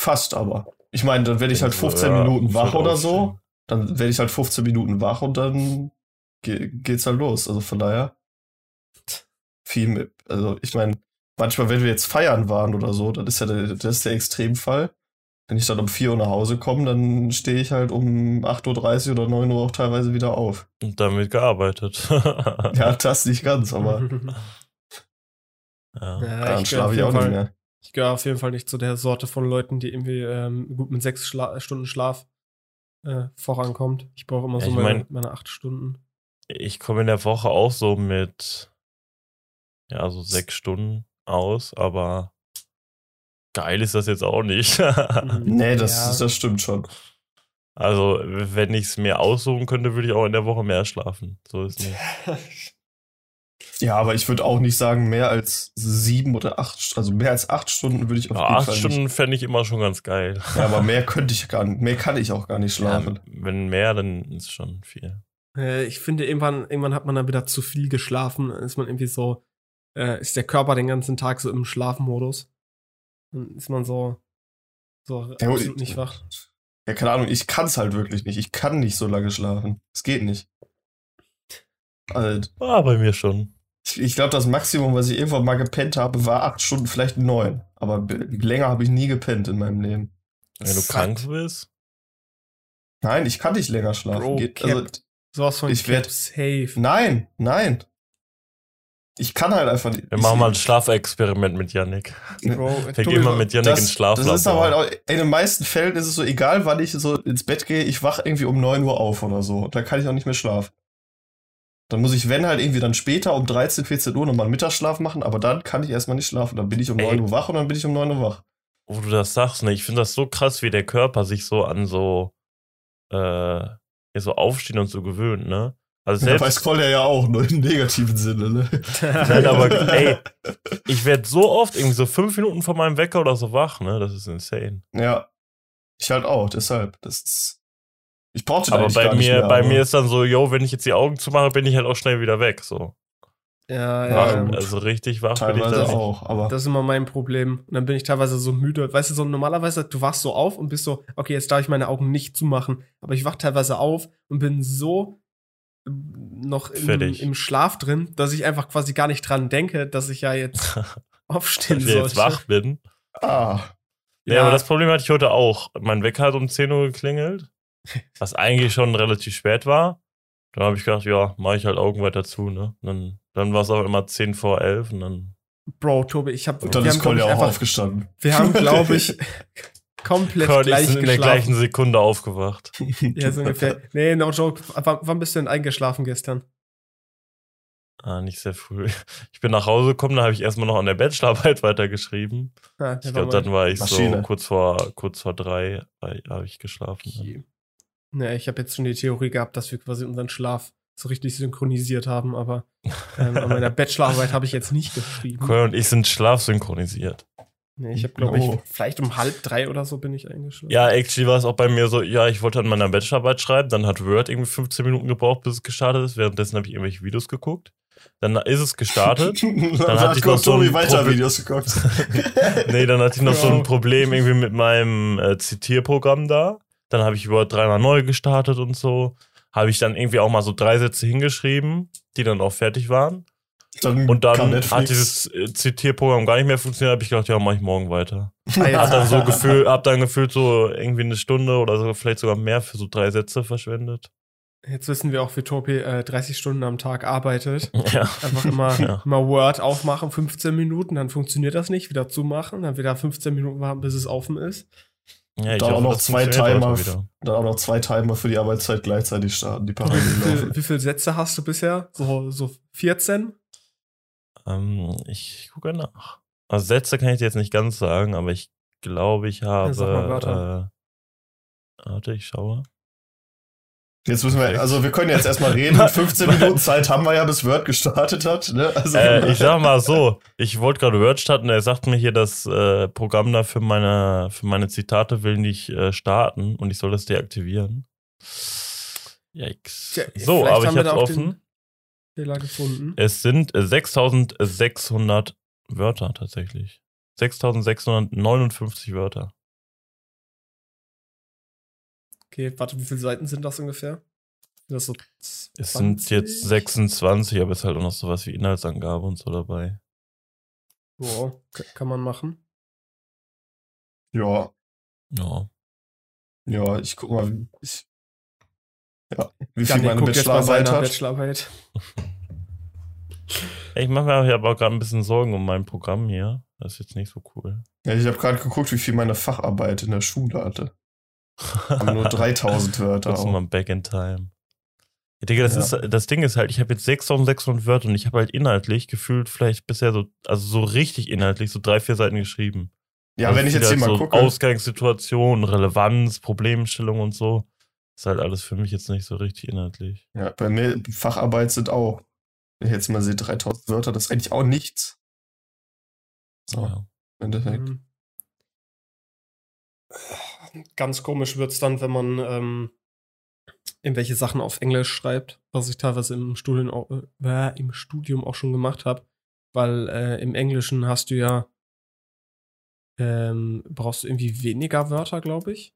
Fast aber. Ich meine, dann werde ich halt Also, 15 ja, Minuten wach oder so. aufstehen. Dann werde ich halt 15 Minuten wach und dann ge geht's halt los. Also von daher viel mit. Also ich meine, manchmal, wenn wir jetzt feiern waren oder so, dann ist ja der, das ist der Extremfall. Wenn ich dann um 4 Uhr nach Hause komme, dann stehe ich halt um 8.30 Uhr oder 9 Uhr auch teilweise wieder auf. Und damit gearbeitet. Ja, das nicht ganz, aber ja. Ja, dann ich gehöre auf, schlafe ich auch jeden nicht Fall- mehr. ich gehöre auf jeden Fall nicht zu der Sorte von Leuten, die irgendwie ähm, gut mit sechs Schla Stunden Schlaf äh, vorankommt. Ich brauche immer Ja, so meine, mein- meine acht Stunden. Ich komme in der Woche auch so mit, ja, so sechs Stunden aus, aber geil ist das jetzt auch nicht. Nee, das, Ja. das stimmt schon. also, wenn ich es mir aussuchen könnte, würde ich auch in der Woche mehr schlafen. So ist nicht. Ja, aber ich würde auch nicht sagen, mehr als sieben oder acht, also mehr als acht Stunden würde ich auf Ja, jeden acht Fall Stunden fände ich immer schon ganz geil. Ja, aber mehr könnte ich gar nicht, mehr kann ich auch gar nicht schlafen. Ja, wenn mehr, dann ist schon viel. Äh, ich finde, irgendwann, irgendwann hat man dann wieder zu viel geschlafen. Dann ist man irgendwie so, äh, ist der Körper den ganzen Tag so im Schlafmodus. Dann ist man so, so Ja, absolut nicht wach. Ja, keine Ahnung, ich kann es halt wirklich nicht. Ich kann nicht so lange schlafen. Es geht nicht. Also, Ah, bei mir schon. Ich, ich glaube, das Maximum, was ich irgendwann mal gepennt habe, war acht Stunden, vielleicht neun. Aber länger habe ich nie gepennt in meinem Leben. Wenn du Fuck. krank bist. Nein, ich kann nicht länger schlafen. Bro, Geht, also, Sowas von Ich werd- safe. nein, nein. Ich kann halt einfach nicht. Wir machen mal ein Schlafexperiment mit Yannick. Bro, Wir gehen mal mit Yannick ins Schlaflabor. das ist aber halt auch, in den meisten Fällen ist es so, egal wann ich so ins Bett gehe, ich wach irgendwie um 9 Uhr auf oder so. Da kann ich auch nicht mehr schlafen. Dann muss ich, wenn halt irgendwie dann später um 13, 14 Uhr nochmal einen Mittagsschlaf machen, aber dann kann ich erstmal nicht schlafen. Dann bin ich um Ey. 9 Uhr wach und dann bin ich um 9 Uhr wach. Wo du das sagst, ne? Ich finde das so krass, wie der Körper sich so an so, äh, ja, so aufstehen und so gewöhnt, ne? Also Ja, weiß selbst, Collier ja auch, nur im negativen Sinne, ne? Nein, aber ey, ich werde so oft irgendwie so fünf Minuten vor meinem Wecker oder so wach, ne? Das ist insane. Ja. Ich halt auch, deshalb. Das ist. Ich brauchte Aber bei gar nicht mir, mehr, bei aber- mir ist dann so, yo, wenn ich jetzt die Augen zumache, bin ich halt auch schnell wieder weg, so. ja, Ja, ja. gut. Also richtig wach bin ich teilweise dann nicht. auch, aber. Das ist immer mein Problem. Und dann bin ich teilweise so müde. Weißt du, so normalerweise, du wachst so auf und bist so, okay, jetzt darf ich meine Augen nicht zumachen. Aber ich wach teilweise auf und bin so ähm, noch im, im Schlaf drin, dass ich einfach quasi gar nicht dran denke, dass ich ja jetzt aufstehen Wenn ich sollte. jetzt wach bin. ah. Ja, aber das Problem hatte ich heute auch. Mein Wecker hat um 10 Uhr geklingelt, was eigentlich schon relativ spät war. Dann habe ich gedacht, ja, mache ich halt Augen weiter zu, ne? Dann, dann war es auch immer 10 vor 11 und dann. Bro, Tobi, ich hab, Und dann wir ist Collier ich, auch einfach, aufgestanden. wir haben, glaube ich, komplett ich gleich sind in der gleichen Sekunde aufgewacht. Ja, so ungefähr. Nee, no joke. Wann, wann bist du denn eingeschlafen gestern? Ah, nicht sehr früh. Ich bin nach Hause gekommen, da habe ich erstmal noch an der Bachelorarbeit weitergeschrieben. Ah, Ich glaube, dann war ich Maschine. so kurz vor, kurz vor drei, habe ich geschlafen. Okay. Ja, ich habe jetzt schon die Theorie gehabt, dass wir quasi unseren Schlaf so richtig synchronisiert haben, aber ähm, an meiner Bachelorarbeit habe ich jetzt nicht geschrieben. Cool, und ich sind schlafsynchronisiert. Nee, ich habe, glaube ich, Oh. vielleicht um halb drei oder so bin ich eingeschlafen. Ja, actually war es auch bei mir so, ja, ich wollte an meiner Bachelorarbeit schreiben, dann hat Word irgendwie 15 Minuten gebraucht, bis es gestartet ist. Währenddessen habe ich irgendwelche Videos geguckt. Dann ist es gestartet. dann hatte hat ich noch so ein weiter Problem- Videos geguckt. nee, dann hatte ich noch so ein Problem irgendwie mit meinem äh, Zitierprogramm da. Dann habe ich Word dreimal neu gestartet und so. Habe ich dann irgendwie auch mal so drei Sätze hingeschrieben, die dann auch fertig waren. Dann Und dann hat dieses äh, Zitierprogramm gar nicht mehr funktioniert. Habe ich gedacht, ja, mache ich morgen weiter. Ah, ja. Hab dann so gefühlt, hab dann gefühlt so irgendwie eine Stunde oder so, vielleicht sogar mehr für so drei Sätze verschwendet. Jetzt wissen wir auch, wie Tobi äh, 30 Stunden am Tag arbeitet. Ja. Einfach immer, Ja. immer Word aufmachen, 15 Minuten, dann funktioniert das nicht, wieder zumachen, dann wieder 15 Minuten warten, bis es offen ist. Ja, ich Da auch noch zwei Timer. Dann auch noch zwei Timer für die Arbeitszeit gleichzeitig starten, die Wie parallel viel, laufen. wie viele Sätze hast du bisher? So, so 14? Ähm, ich gucke nach. Also Sätze kann ich dir jetzt nicht ganz sagen, aber ich glaube, ich habe. sag mal Wörter. Äh, warte, ich schaue. Jetzt müssen wir, also wir können jetzt erstmal reden. 15 Minuten Zeit haben wir ja, bis Word gestartet hat. Ne? Also, Äh, ich sag mal so, ich wollte gerade Word starten, er sagt mir hier, das äh, Programm da für meine, für meine Zitate will nicht äh, starten und ich soll das deaktivieren. Yikes. Tja, so, aber ich den- offen. Fehler gefunden. Es sind äh, 6600 Wörter tatsächlich. 6659 Wörter. Okay, warte, wie viele Seiten sind das ungefähr? Sind das so Es sind jetzt 26, aber es ist halt auch noch sowas wie Inhaltsangabe und so dabei. K- kann man machen. ja, Ja. ja, ich guck mal, wie- ich, ja, wie viel meine Bachelorarbeit hat. Bachelorarbeit. Ich mache mir aber gerade ein bisschen Sorgen um mein Programm hier. Das ist jetzt nicht so cool. Ja, ich habe gerade geguckt, wie viel meine Facharbeit in der Schule hatte. Aber nur 3000 Wörter. Kurz auch. mal back in time. Ja, Digga, das, Ja. ist, das Ding ist halt, ich habe jetzt 6600 Wörter und ich habe halt inhaltlich gefühlt vielleicht bisher so, also so richtig inhaltlich, so drei, vier Seiten geschrieben. Ja, Also wenn ich jetzt hier halt mal so gucke. Ausgangssituation, Relevanz, Problemstellung und so. Ist halt alles für mich jetzt nicht so richtig inhaltlich. Ja, bei mir Facharbeit sind auch wenn ich jetzt mal sehe, 3000 Wörter, das ist eigentlich auch nichts. So, Ja. im Endeffekt. Mhm. Ganz komisch wird's dann, wenn man ähm, irgendwelche Sachen auf Englisch schreibt, was ich teilweise im Studium auch, äh, im Studium auch schon gemacht habe, weil äh, im Englischen hast du ja ähm, brauchst du irgendwie weniger Wörter, glaube ich,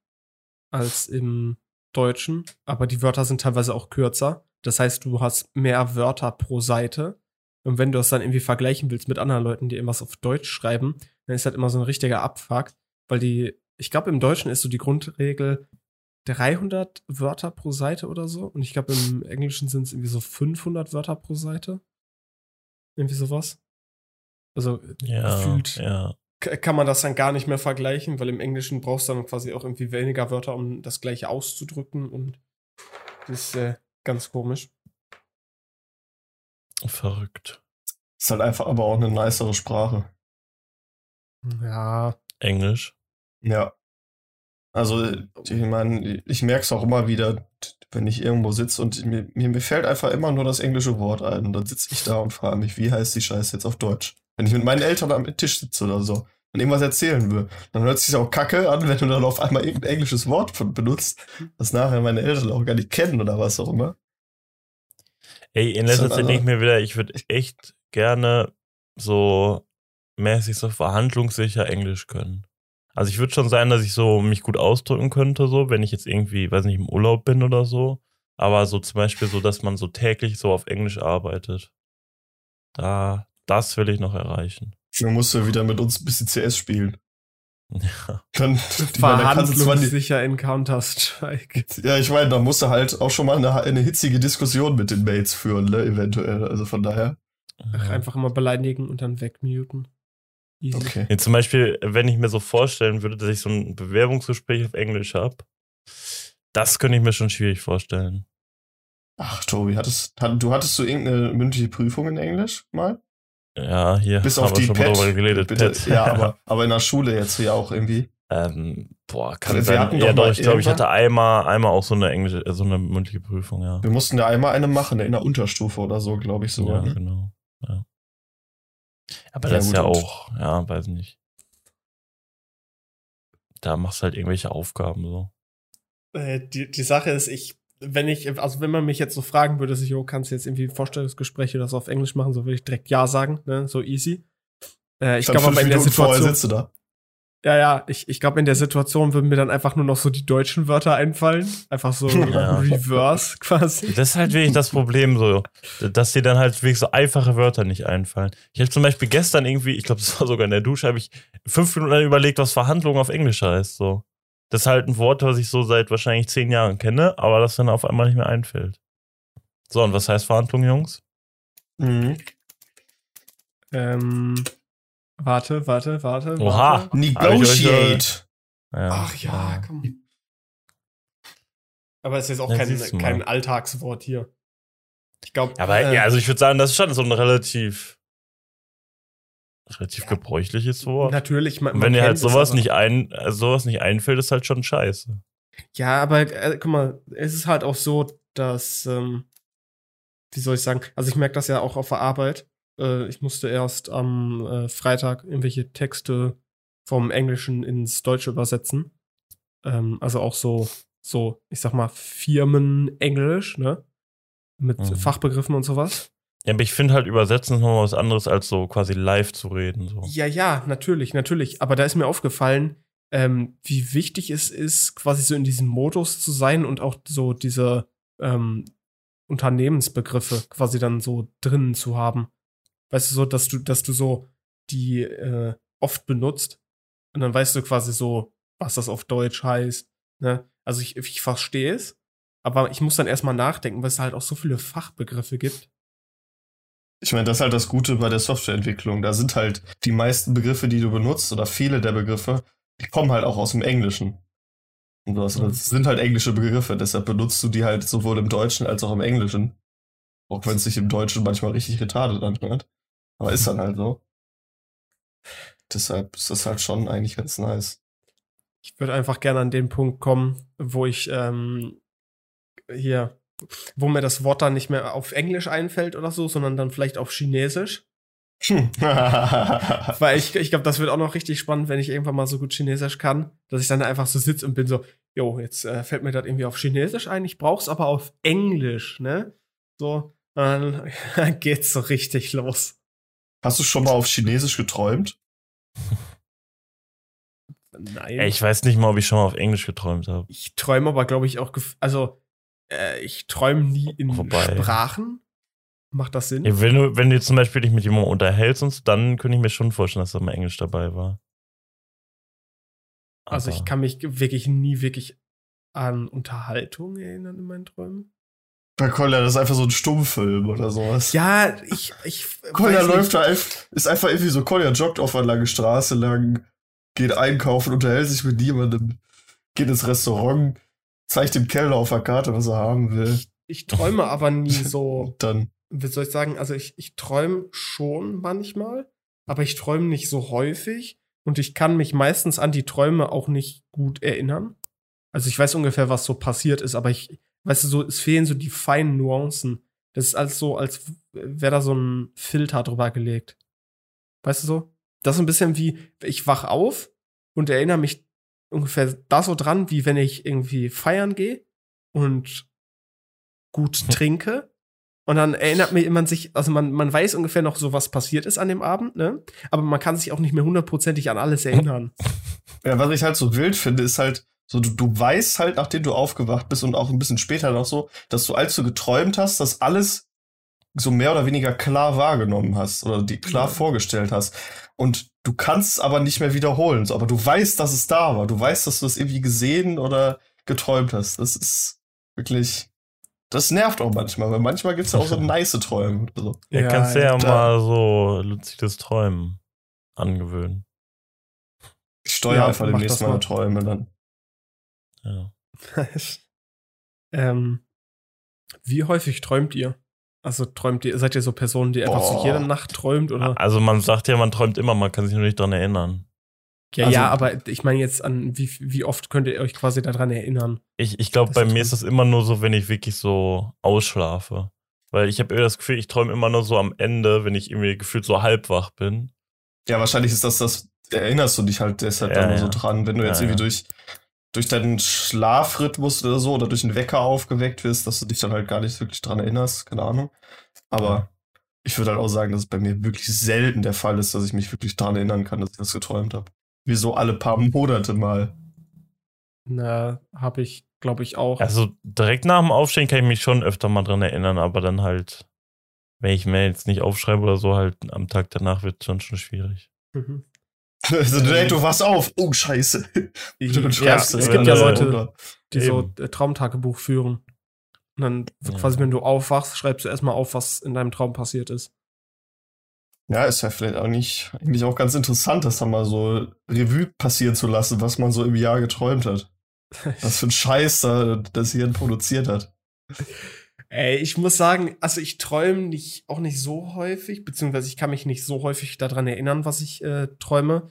als im Deutschen, aber die Wörter sind teilweise auch kürzer. Das heißt, du hast mehr Wörter pro Seite. Und wenn du das dann irgendwie vergleichen willst mit anderen Leuten, die irgendwas auf Deutsch schreiben, dann ist das immer so ein richtiger Abfuck, weil die, ich glaube, im Deutschen ist so die Grundregel 300 Wörter pro Seite oder so. Und ich glaube, im Englischen sind es irgendwie so 500 Wörter pro Seite. Irgendwie sowas. Also Ja, gefühlt ja. kann man das dann gar nicht mehr vergleichen, weil im Englischen brauchst du dann quasi auch irgendwie weniger Wörter, um das gleiche auszudrücken. Und das ist äh, ganz komisch. Verrückt. Ist halt einfach aber auch eine nicere Sprache. Ja, Englisch. Ja. Also, ich meine, ich merke es auch immer wieder, wenn ich irgendwo sitze und mir, mir, fällt einfach immer nur das englische Wort ein. Und dann sitze ich da und frage mich, wie heißt die Scheiße jetzt auf Deutsch? Wenn ich mit meinen Eltern am Tisch sitze oder so und irgendwas erzählen will, dann hört es sich auch kacke an, wenn du dann auf einmal irgendein englisches Wort benutzt, das nachher meine Eltern auch gar nicht kennen oder was auch immer. Ey, in letzter Zeit also- denke ich mir wieder, ich würde echt gerne so mäßig so verhandlungssicher Englisch können. Also ich würde schon sein, dass ich so mich gut ausdrücken könnte, so, wenn ich jetzt irgendwie, weiß nicht, im Urlaub bin oder so. Aber so zum Beispiel so, dass man so täglich so auf Englisch arbeitet. Da, das will ich noch erreichen. Dann musst du wieder mit uns ein bisschen CS spielen. Ja. Dann, verhandlungssicher in Counter-Strike. ja, ich meine, da musst du halt auch schon mal eine, eine hitzige Diskussion mit den Mates führen, ne, eventuell. Also von daher. Ach, einfach immer beleidigen und dann wegmuten. Okay. Nee, zum Beispiel, wenn ich mir so vorstellen würde, dass ich so ein Bewerbungsgespräch auf Englisch habe, das könnte ich mir schon schwierig vorstellen. Ach, Tobi, hattest, hat, du hattest so irgendeine mündliche Prüfung in Englisch mal? Ja, hier Bis haben auf wir die schon mal Pet. drüber geredet. Bitte, Pet. ja, aber, aber in der Schule jetzt hier auch irgendwie. ähm, boah, kann Wir sein. hatten Ja, doch ich glaube, ich hatte einmal, einmal auch so eine englische, äh, so eine mündliche Prüfung, ja. Wir mussten da einmal eine machen, in der Unterstufe oder so, glaube ich sogar. ja, ne? genau. Ja. Aber Ja, das ist ja auch, ja, weiß nicht. Da machst du halt irgendwelche Aufgaben so. Äh, die, die Sache ist, ich, wenn ich, also wenn man mich jetzt so fragen würde, so, jo, kannst du jetzt irgendwie Vorstellungsgespräche oder so auf Englisch machen, so würde ich direkt Ja sagen, ne, so easy. Äh, ich glaube aber in der Minuten vorher Situation, sitzt du da. Ja, ja, ich, ich glaube in der Situation würden mir dann einfach nur noch so die deutschen Wörter einfallen. Einfach so Ja. reverse quasi. Das ist halt wirklich das Problem so, dass dir dann halt wirklich so einfache Wörter nicht einfallen. Ich habe zum Beispiel gestern irgendwie, ich glaube, das war sogar in der Dusche, habe ich fünf Minuten lang überlegt, was Verhandlung auf Englisch heißt. So, das ist halt ein Wort, was ich so seit wahrscheinlich zehn Jahren kenne, aber das dann auf einmal nicht mehr einfällt. So, und was heißt Verhandlung, Jungs? Mhm. Ähm, warte, warte, warte. Oha. Warte. Negotiate. Ja, Ach ja, komm. Aber es ist jetzt auch Ja, kein, kein Alltagswort hier. Ich glaube. Aber äh, ja, also ich würde sagen, das ist schon so ein relativ, relativ Ja. gebräuchliches Wort. natürlich. Man, Und man wenn dir halt sowas aber- nicht ein, also sowas nicht einfällt, ist halt schon scheiße. Ja, aber äh, guck mal, es ist halt auch so, dass, ähm, wie soll ich sagen, also ich merke das ja auch auf der Arbeit. Äh, ich musste erst am äh, Freitag irgendwelche Texte vom Englischen ins Deutsche übersetzen. Ähm, also auch so, so, ich sag mal, Firmenenglisch, ne? Mit Mhm. Fachbegriffen und sowas. Ja, aber ich finde halt übersetzen ist nochmal was anderes, als so quasi live zu reden. So. Ja, ja, natürlich, natürlich. Aber da ist mir aufgefallen, ähm, wie wichtig es ist, quasi so in diesem Modus zu sein und auch so diese ähm, Unternehmensbegriffe quasi dann so drinnen zu haben. Weißt du, so, dass du, dass du so die äh, oft benutzt und dann weißt du quasi so, was das auf Deutsch heißt. Ne? Also ich, ich verstehe es, aber ich muss dann erstmal nachdenken, weil es halt auch so viele Fachbegriffe gibt. Ich meine, das ist halt das Gute bei der Softwareentwicklung. Da sind halt die meisten Begriffe, die du benutzt, oder viele der Begriffe, die kommen halt auch aus dem Englischen. Und das, das sind halt englische Begriffe, deshalb benutzt du die halt sowohl im Deutschen als auch im Englischen. Auch wenn es sich im Deutschen manchmal richtig retardet anhört. Aber ist dann halt so. Deshalb ist das halt schon eigentlich ganz nice. Ich würde einfach gerne an den Punkt kommen, wo ich ähm, hier wo mir das Wort dann nicht mehr auf Englisch einfällt oder so, sondern dann vielleicht auf Chinesisch. Weil ich, ich glaube, das wird auch noch richtig spannend, wenn ich irgendwann mal so gut Chinesisch kann, dass ich dann einfach so sitze und bin so, jo, jetzt äh, fällt mir das irgendwie auf Chinesisch ein, ich brauch's aber auf Englisch, ne? So, dann geht's so richtig los. Hast du schon mal auf Chinesisch geträumt? Nein. Ey, ich weiß nicht mal, ob ich schon mal auf Englisch geträumt habe. Ich träume aber, glaube ich, auch, also äh, ich träume nie in Wobei- Sprachen. Macht das Sinn? Ja, wenn, du, wenn du zum Beispiel dich mit jemandem unterhältst und so, dann könnte ich mir schon vorstellen, dass da mal Englisch dabei war. Also ich Aber- kann mich wirklich nie wirklich an Unterhaltung erinnern in meinen Träumen. Bei Collier, das ist einfach so ein Stummfilm oder sowas. Ja, ich, ich Collier läuft da einfach, ist einfach irgendwie so, Collier joggt auf einer langen Straße lang, geht einkaufen, unterhält sich mit niemandem, geht ins Restaurant, zeigt dem Kellner auf der Karte, was er haben will. Ich träume aber nie so, dann, wie soll ich sagen, also ich, ich träume schon manchmal, aber ich träume nicht so häufig und ich kann mich meistens an die Träume auch nicht gut erinnern. Also ich weiß ungefähr, was so passiert ist, aber ich, weißt du, so, es fehlen so die feinen Nuancen. Das ist als so, als wäre da so ein Filter drüber gelegt. Weißt du so? Das ist ein bisschen wie, ich wach auf und erinnere mich ungefähr da so dran, wie wenn ich irgendwie feiern gehe und gut trinke. Und dann erinnert mir man sich, also man, man weiß ungefähr noch so, was passiert ist an dem Abend, ne? Aber man kann sich auch nicht mehr hundertprozentig an alles erinnern. ja, was ich halt so wild finde, ist halt, so, du, du weißt halt, nachdem du aufgewacht bist und auch ein bisschen später noch so, dass du, als du geträumt hast, dass alles so mehr oder weniger klar wahrgenommen hast oder die klar Ja. vorgestellt hast. Und du kannst es aber nicht mehr wiederholen. So, aber du weißt, dass es da war. Du weißt, dass du es irgendwie gesehen oder geträumt hast. Das ist wirklich. Das nervt auch manchmal, weil manchmal gibt es ja auch so nice Träume. oder So. Ja, Ja, kannst du ja mal so luzides Träumen angewöhnen. Ich steuere Ja, einfach demnächst das meine mal. Träume dann. Ja. ähm, wie häufig träumt ihr? Also träumt ihr, seid ihr so Personen, die einfach so Boah. jede Nacht träumt oder? Also man sagt ja, man träumt immer, man kann sich nur nicht dran erinnern. Ja, also- ja, aber ich meine jetzt an, wie, wie oft könnt ihr euch quasi daran erinnern? Ich, ich glaube, bei mir ist das immer nur so, wenn ich wirklich so ausschlafe. Weil ich habe immer das Gefühl, ich träume immer nur so am Ende, wenn ich irgendwie gefühlt so halb wach bin. Ja, wahrscheinlich ist das das, erinnerst du dich halt deshalb Ja, dann nur so ja. dran, wenn du jetzt Ja, irgendwie ja. durch, durch deinen Schlafrhythmus oder so oder durch einen Wecker aufgeweckt wirst, dass du dich dann halt gar nicht wirklich dran erinnerst, keine Ahnung. Aber ich würde halt auch sagen, dass es bei mir wirklich selten der Fall ist, dass ich mich wirklich dran erinnern kann, dass ich das geträumt habe. Wie so alle paar Monate mal. Na, habe ich, glaube ich, auch. Also direkt nach dem Aufstehen kann ich mich schon öfter mal dran erinnern, aber dann halt, wenn ich mir jetzt nicht aufschreibe oder so, halt am Tag danach wird es schon schon schwierig. Mhm. Also, hey, du wachst auf. Oh, scheiße. Ja, es dir gibt ja Leute, die so Traumtagebuch führen. Und dann Ja. quasi, wenn du aufwachst, schreibst du erstmal auf, was in deinem Traum passiert ist. Ja, ist ja vielleicht auch nicht, eigentlich auch ganz interessant, das dann mal so Revue passieren zu lassen, was man so im Jahr geträumt hat. Was für ein Scheiß da das Hirn produziert hat. Ey, ich muss sagen, also ich träume nicht, auch nicht so häufig, beziehungsweise ich kann mich nicht so häufig daran erinnern, was ich äh, träume.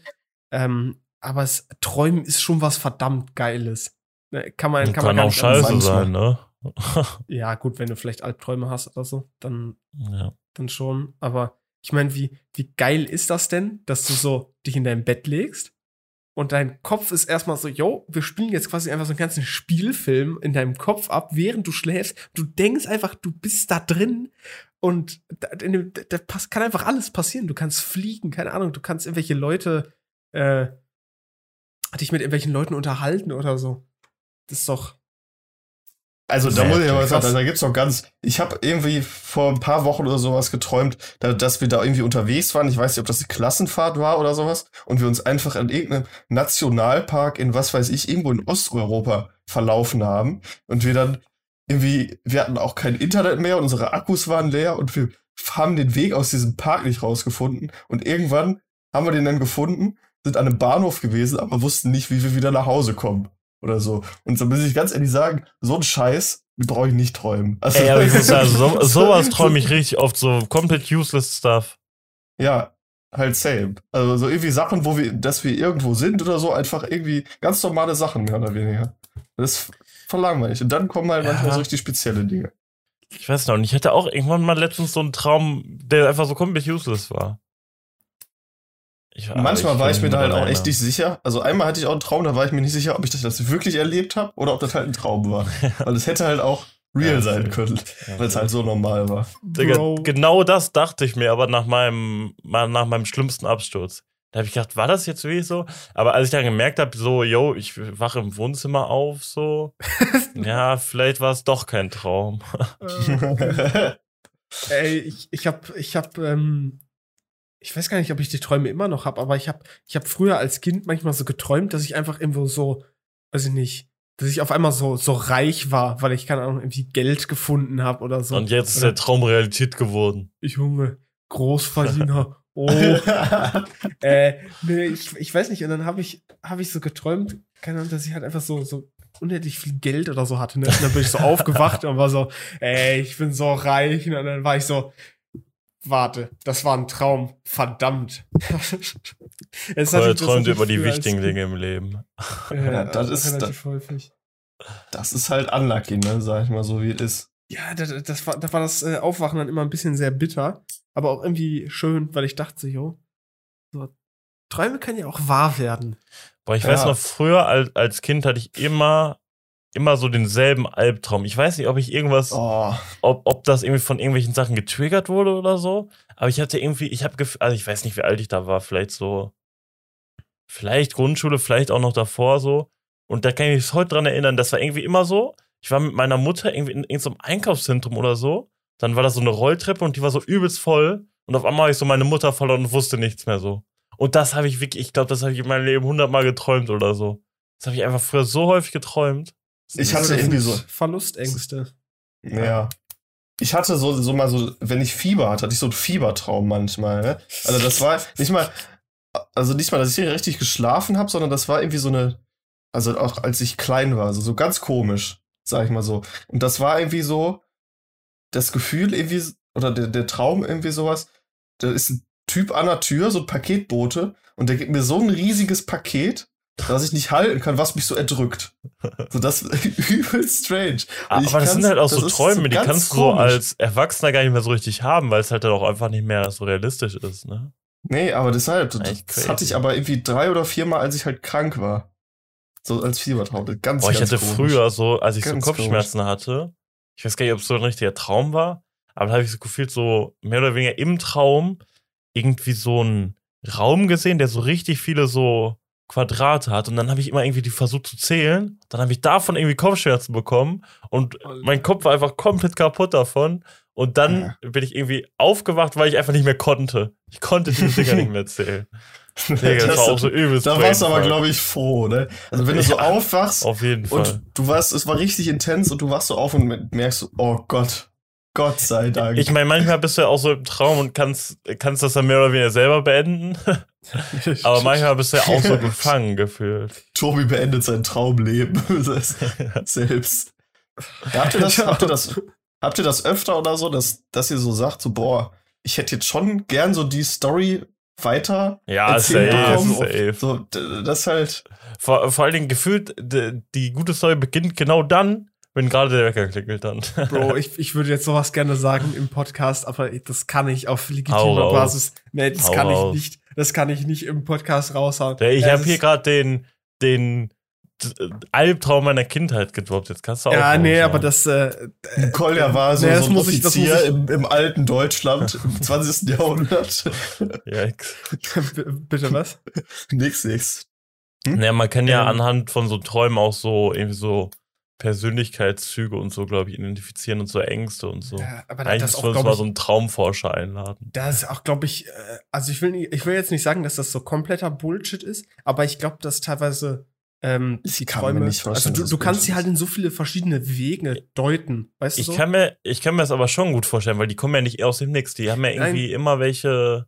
Ähm, aber es, Träumen ist schon was verdammt Geiles. Ne, Kann man, kann, kann man gar auch scheiße sein, ne? Ja, gut, wenn du vielleicht Albträume hast oder so, dann, ja. dann schon. Aber ich meine, wie, wie geil ist das denn, dass du so dich in dein Bett legst und dein Kopf ist erstmal so, yo, wir spielen jetzt quasi einfach so einen ganzen Spielfilm in deinem Kopf ab, während du schläfst. Du denkst einfach, du bist da drin und da, dem- da, kann einfach alles passieren. Du kannst fliegen, keine Ahnung, du kannst irgendwelche Leute, äh, dich mit irgendwelchen Leuten unterhalten oder so. Das ist doch. Also da muss ich aber sagen, da gibt's noch ganz. Ich habe irgendwie vor ein paar Wochen oder sowas geträumt, da, dass wir da irgendwie unterwegs waren. Ich weiß nicht, ob das die Klassenfahrt war oder sowas. Und wir uns einfach an irgendeinem Nationalpark in was weiß ich, irgendwo in Osteuropa verlaufen haben. Und wir dann irgendwie, wir hatten auch kein Internet mehr, unsere Akkus waren leer und wir haben den Weg aus diesem Park nicht rausgefunden. Und irgendwann haben wir den dann gefunden, sind an einem Bahnhof gewesen, aber wussten nicht, wie wir wieder nach Hause kommen oder so. Und so muss ich ganz ehrlich sagen, so ein Scheiß brauche ich nicht träumen. Also, Ey, aber ich muss sagen, so, sowas träume ich richtig oft, so komplett useless Stuff. Ja, halt same. Also so irgendwie Sachen, wo wir, dass wir irgendwo sind oder so, einfach irgendwie ganz normale Sachen, mehr oder weniger. Das verlangen wir nicht. Und dann kommen halt Ja. manchmal so richtig spezielle Dinge. Ich weiß noch nicht. Ich hatte auch irgendwann mal letztens so einen Traum, der einfach so komplett useless war. Ich, Manchmal war ich mir da halt auch echt nicht sicher. Also einmal hatte ich auch einen Traum, da war ich mir nicht sicher, ob ich das wirklich erlebt habe oder ob das halt ein Traum war. Weil es hätte halt auch real ja, sein können, ja, weil es halt so normal war. Digga, genau das dachte ich mir, aber nach meinem, nach meinem schlimmsten Absturz. Da habe ich gedacht, war das jetzt wirklich so? Aber als ich dann gemerkt habe, so, yo, ich wache im Wohnzimmer auf, so, ja, vielleicht war es doch kein Traum. Ey, ich, ich hab, ich hab, ähm, ich weiß gar nicht, ob ich die Träume immer noch hab, aber ich hab, ich hab früher als Kind manchmal so geträumt, dass ich einfach irgendwo so, weiß ich nicht, dass ich auf einmal so, so reich war, weil ich, keine Ahnung, irgendwie Geld gefunden habe oder so. Und jetzt ist der Traum Realität geworden. Ich Junge, Großverdiener. Oh. äh, nee, ich, ich weiß nicht. Und dann habe ich, hab ich so geträumt, keine Ahnung, dass ich halt einfach so, so unendlich viel Geld oder so hatte. Ne? Und dann bin ich so aufgewacht und war so, ey, ich bin so reich. Und dann war ich so, warte, das war ein Traum. Verdammt. es Cool, träumt über die wichtigen Dinge im Leben. Ja, das ist relativ das, häufig. Das ist halt unlucky, ne? Sag ich mal so, wie es ist. Ja, das, das, war, da war das äh, Aufwachen dann immer ein bisschen sehr bitter, aber auch irgendwie schön, weil ich dachte, jo, so, Träume können ja auch wahr werden. Boah, ich ja. weiß noch, früher als, als Kind hatte ich immer immer so denselben Albtraum. Ich weiß nicht, ob ich irgendwas, oh. ob, ob das irgendwie von irgendwelchen Sachen getriggert wurde oder so. Aber ich hatte irgendwie, ich habe, also ich weiß nicht, wie alt ich da war, vielleicht so, vielleicht Grundschule, vielleicht auch noch davor so. Und da kann ich mich heute dran erinnern, das war irgendwie immer so. Ich war mit meiner Mutter irgendwie in irgendeinem Einkaufszentrum oder so. Dann war da so eine Rolltreppe und die war so übelst voll. Und auf einmal habe ich so meine Mutter verloren und wusste nichts mehr so. Und das habe ich wirklich, ich glaube, das habe ich in meinem Leben hundertmal geträumt oder so. Das habe ich einfach früher so häufig geträumt. Ich hatte irgendwie so. Verlustängste. Ja. Ich hatte so, so mal so, wenn ich Fieber hatte, hatte ich so einen Fiebertraum manchmal. Ne? Also das war nicht mal, also nicht mal, dass ich hier richtig geschlafen habe, sondern das war irgendwie so eine, also auch als ich klein war, also so ganz komisch, sag ich mal so. Und das war irgendwie so, das Gefühl irgendwie, oder der, der Traum irgendwie sowas, da ist ein Typ an der Tür, so ein Paketbote, und der gibt mir so ein riesiges Paket dass ich nicht halten kann, was mich so erdrückt. So, das ist übel strange. Aber das sind halt auch so Träume, so die kannst du so als Erwachsener gar nicht mehr so richtig haben, weil es halt dann auch einfach nicht mehr so realistisch ist, ne? Nee, aber deshalb, das, das hatte ich aber irgendwie drei oder viermal, als ich halt krank war. So als Fiebertraum. Ganz, Boah, ich ganz hatte komisch. früher so, als ich ganz so Kopfschmerzen komisch. hatte, ich weiß gar nicht, ob es so ein richtiger Traum war, aber da habe ich so gefühlt, so mehr oder weniger im Traum irgendwie so einen Raum gesehen, der so richtig viele so Quadrate hat und dann habe ich immer irgendwie die versucht zu zählen. Dann habe ich davon irgendwie Kopfschmerzen bekommen und mein Kopf war einfach komplett kaputt davon. Und dann ja. bin ich irgendwie aufgewacht, weil ich einfach nicht mehr konnte. Ich konnte diese Dinger nicht mehr zählen. Digga, das, das war auch so übelst. Da warst du aber, glaube ich, froh, ne? Also wenn du so aufwachst auf jeden Fall. und du warst, es war richtig intens und du wachst so auf und merkst oh Gott, Gott sei Dank. Ich meine, manchmal bist du ja auch so im Traum und kannst, kannst das dann mehr oder weniger selber beenden. Aber manchmal bist du ja auch so gefangen gefühlt. Tobi beendet sein Traumleben selbst. habt, ihr das, habt, ihr das, habt ihr das öfter oder so, dass, dass ihr so sagt, so, boah, ich hätte jetzt schon gern so die Story weiter ja, erzählt safe, bekommen. Safe. So, das halt. Vor, vor allen Dingen gefühlt, die, die gute Story beginnt genau dann, wenn gerade der Wecker klingelt dann. Bro, ich, ich würde jetzt sowas gerne sagen im Podcast, aber das kann ich auf legitimer Basis. Nee, das Hau kann ich nicht. Das kann ich nicht im Podcast raushauen. Ich habe hier gerade den, den Albtraum meiner Kindheit gedroppt. Jetzt kannst du auch. Ja, nee, aber das. Äh, Kolja war so, nee, so ein Offizier ich, im, im alten Deutschland im 20. Jahrhundert. Ja, Bitte was? nix, nix. Hm? Naja, man kann ja ähm, anhand von so Träumen auch so irgendwie so Persönlichkeitszüge und so, glaube ich, identifizieren und so Ängste und so. Ja, aber Eigentlich das auch, mal so einen Traumforscher einladen. Das ist auch, glaube ich, äh, also ich will, nicht, ich will jetzt nicht sagen, dass das so kompletter Bullshit ist, aber ich glaube, dass teilweise ähm, die Träume, also du, du kannst sie halt in so viele verschiedene Wege deuten, weißt ich du so? Kann mir, ich kann mir das aber schon gut vorstellen, weil die kommen ja nicht aus dem Nix, die haben ja irgendwie Nein. immer welche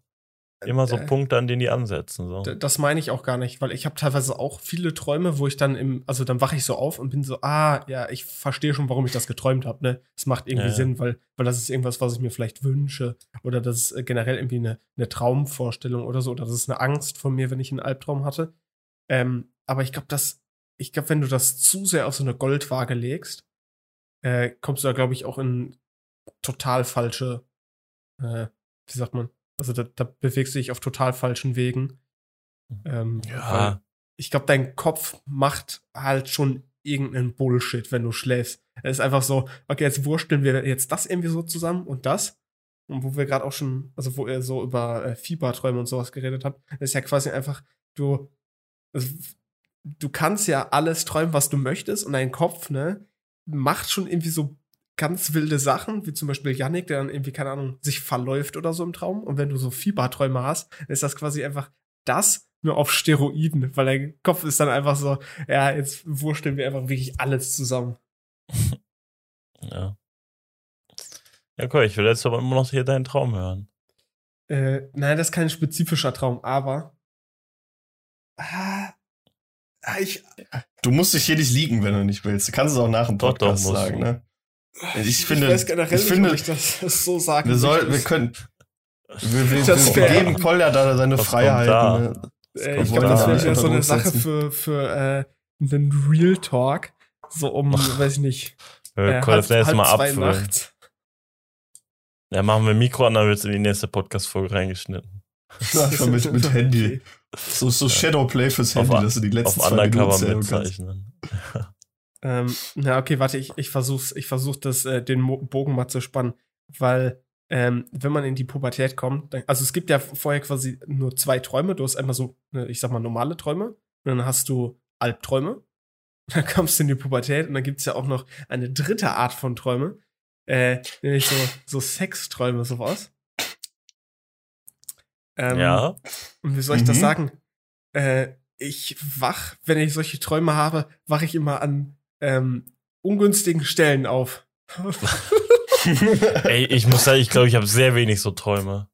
immer so äh, Punkte, an denen die ansetzen. So. Das meine ich auch gar nicht, weil ich habe teilweise auch viele Träume, wo ich dann im, also dann wache ich so auf und bin so, ah, ja, ich verstehe schon, warum ich das geträumt habe. Ne, es macht irgendwie ja. Sinn, weil, weil das ist irgendwas, was ich mir vielleicht wünsche oder das ist äh, generell irgendwie eine, eine Traumvorstellung oder so oder das ist eine Angst von mir, wenn ich einen Albtraum hatte. Ähm, aber ich glaube, dass, ich glaube, wenn du das zu sehr auf so eine Goldwaage legst, äh, kommst du da, glaube ich, auch in total falsche, äh, wie sagt man? Also da, da bewegst du dich auf total falschen Wegen. Ähm, weil Ja, ich glaube, dein Kopf macht halt schon irgendeinen Bullshit, wenn du schläfst. Es ist einfach so, okay, jetzt wursteln wir jetzt das irgendwie so zusammen und das. Und wo wir gerade auch schon, also wo ihr so über äh, Fieberträume und sowas geredet habt, ist ja quasi einfach, du, also, du kannst ja alles träumen, was du möchtest und dein Kopf, ne, macht schon irgendwie so ganz wilde Sachen, wie zum Beispiel Yannick, der dann irgendwie, keine Ahnung, sich verläuft oder so im Traum. Und wenn du so Fieberträume hast, dann ist das quasi einfach das nur auf Steroiden, weil dein Kopf ist dann einfach so, ja, jetzt wursteln wir einfach wirklich alles zusammen. ja. Ja, cool, ich will jetzt aber immer noch hier deinen Traum hören. Äh, nein, das ist kein spezifischer Traum, aber ah, ah, ich, Du musst dich hier nicht liegen, wenn du nicht willst. Du kannst es auch nach dem Doch, doch, Podcast musst sagen, ne? Ich finde, weiß generell ich nicht, finde, ob ich das, das so sagen wir soll, wir können, wir, wir, Das wir geben Kolja da seine Was kommt da? Freiheiten. Ne? Kommt ich glaube, da das wäre ja so eine Sache für, für äh, einen Real Talk. So um, weiß ich nicht, äh, können das nächste Mal zwei abfüllen. nachts. Ja, machen wir Mikro an, dann wird's in die nächste Podcast-Folge reingeschnitten. Einfach mit, mit Handy. So, so Shadowplay fürs Auf Handy, a- dass du die letzten Auf zwei Minuten Undercover zählen kannst. mitzeichnen. Ähm, na, okay, warte, ich, ich versuch's, ich versuch das, äh, den Mo Bogen mal zu spannen, weil, ähm, wenn man in die Pubertät kommt, dann, also es gibt ja vorher quasi nur zwei Träume. Du hast einmal so, ne, ich sag mal, normale Träume, und dann hast du Albträume. Dann kommst du in die Pubertät und dann gibt's ja auch noch eine dritte Art von Träume, äh, nämlich so, so Sexträume, sowas. Ähm, Ja, und wie soll ich das Mhm. sagen? Äh, ich wach, wenn ich solche Träume habe, wache ich immer an ähm, ungünstigen Stellen auf. ey, ich muss sagen, ich glaube, ich habe sehr wenig so Träume.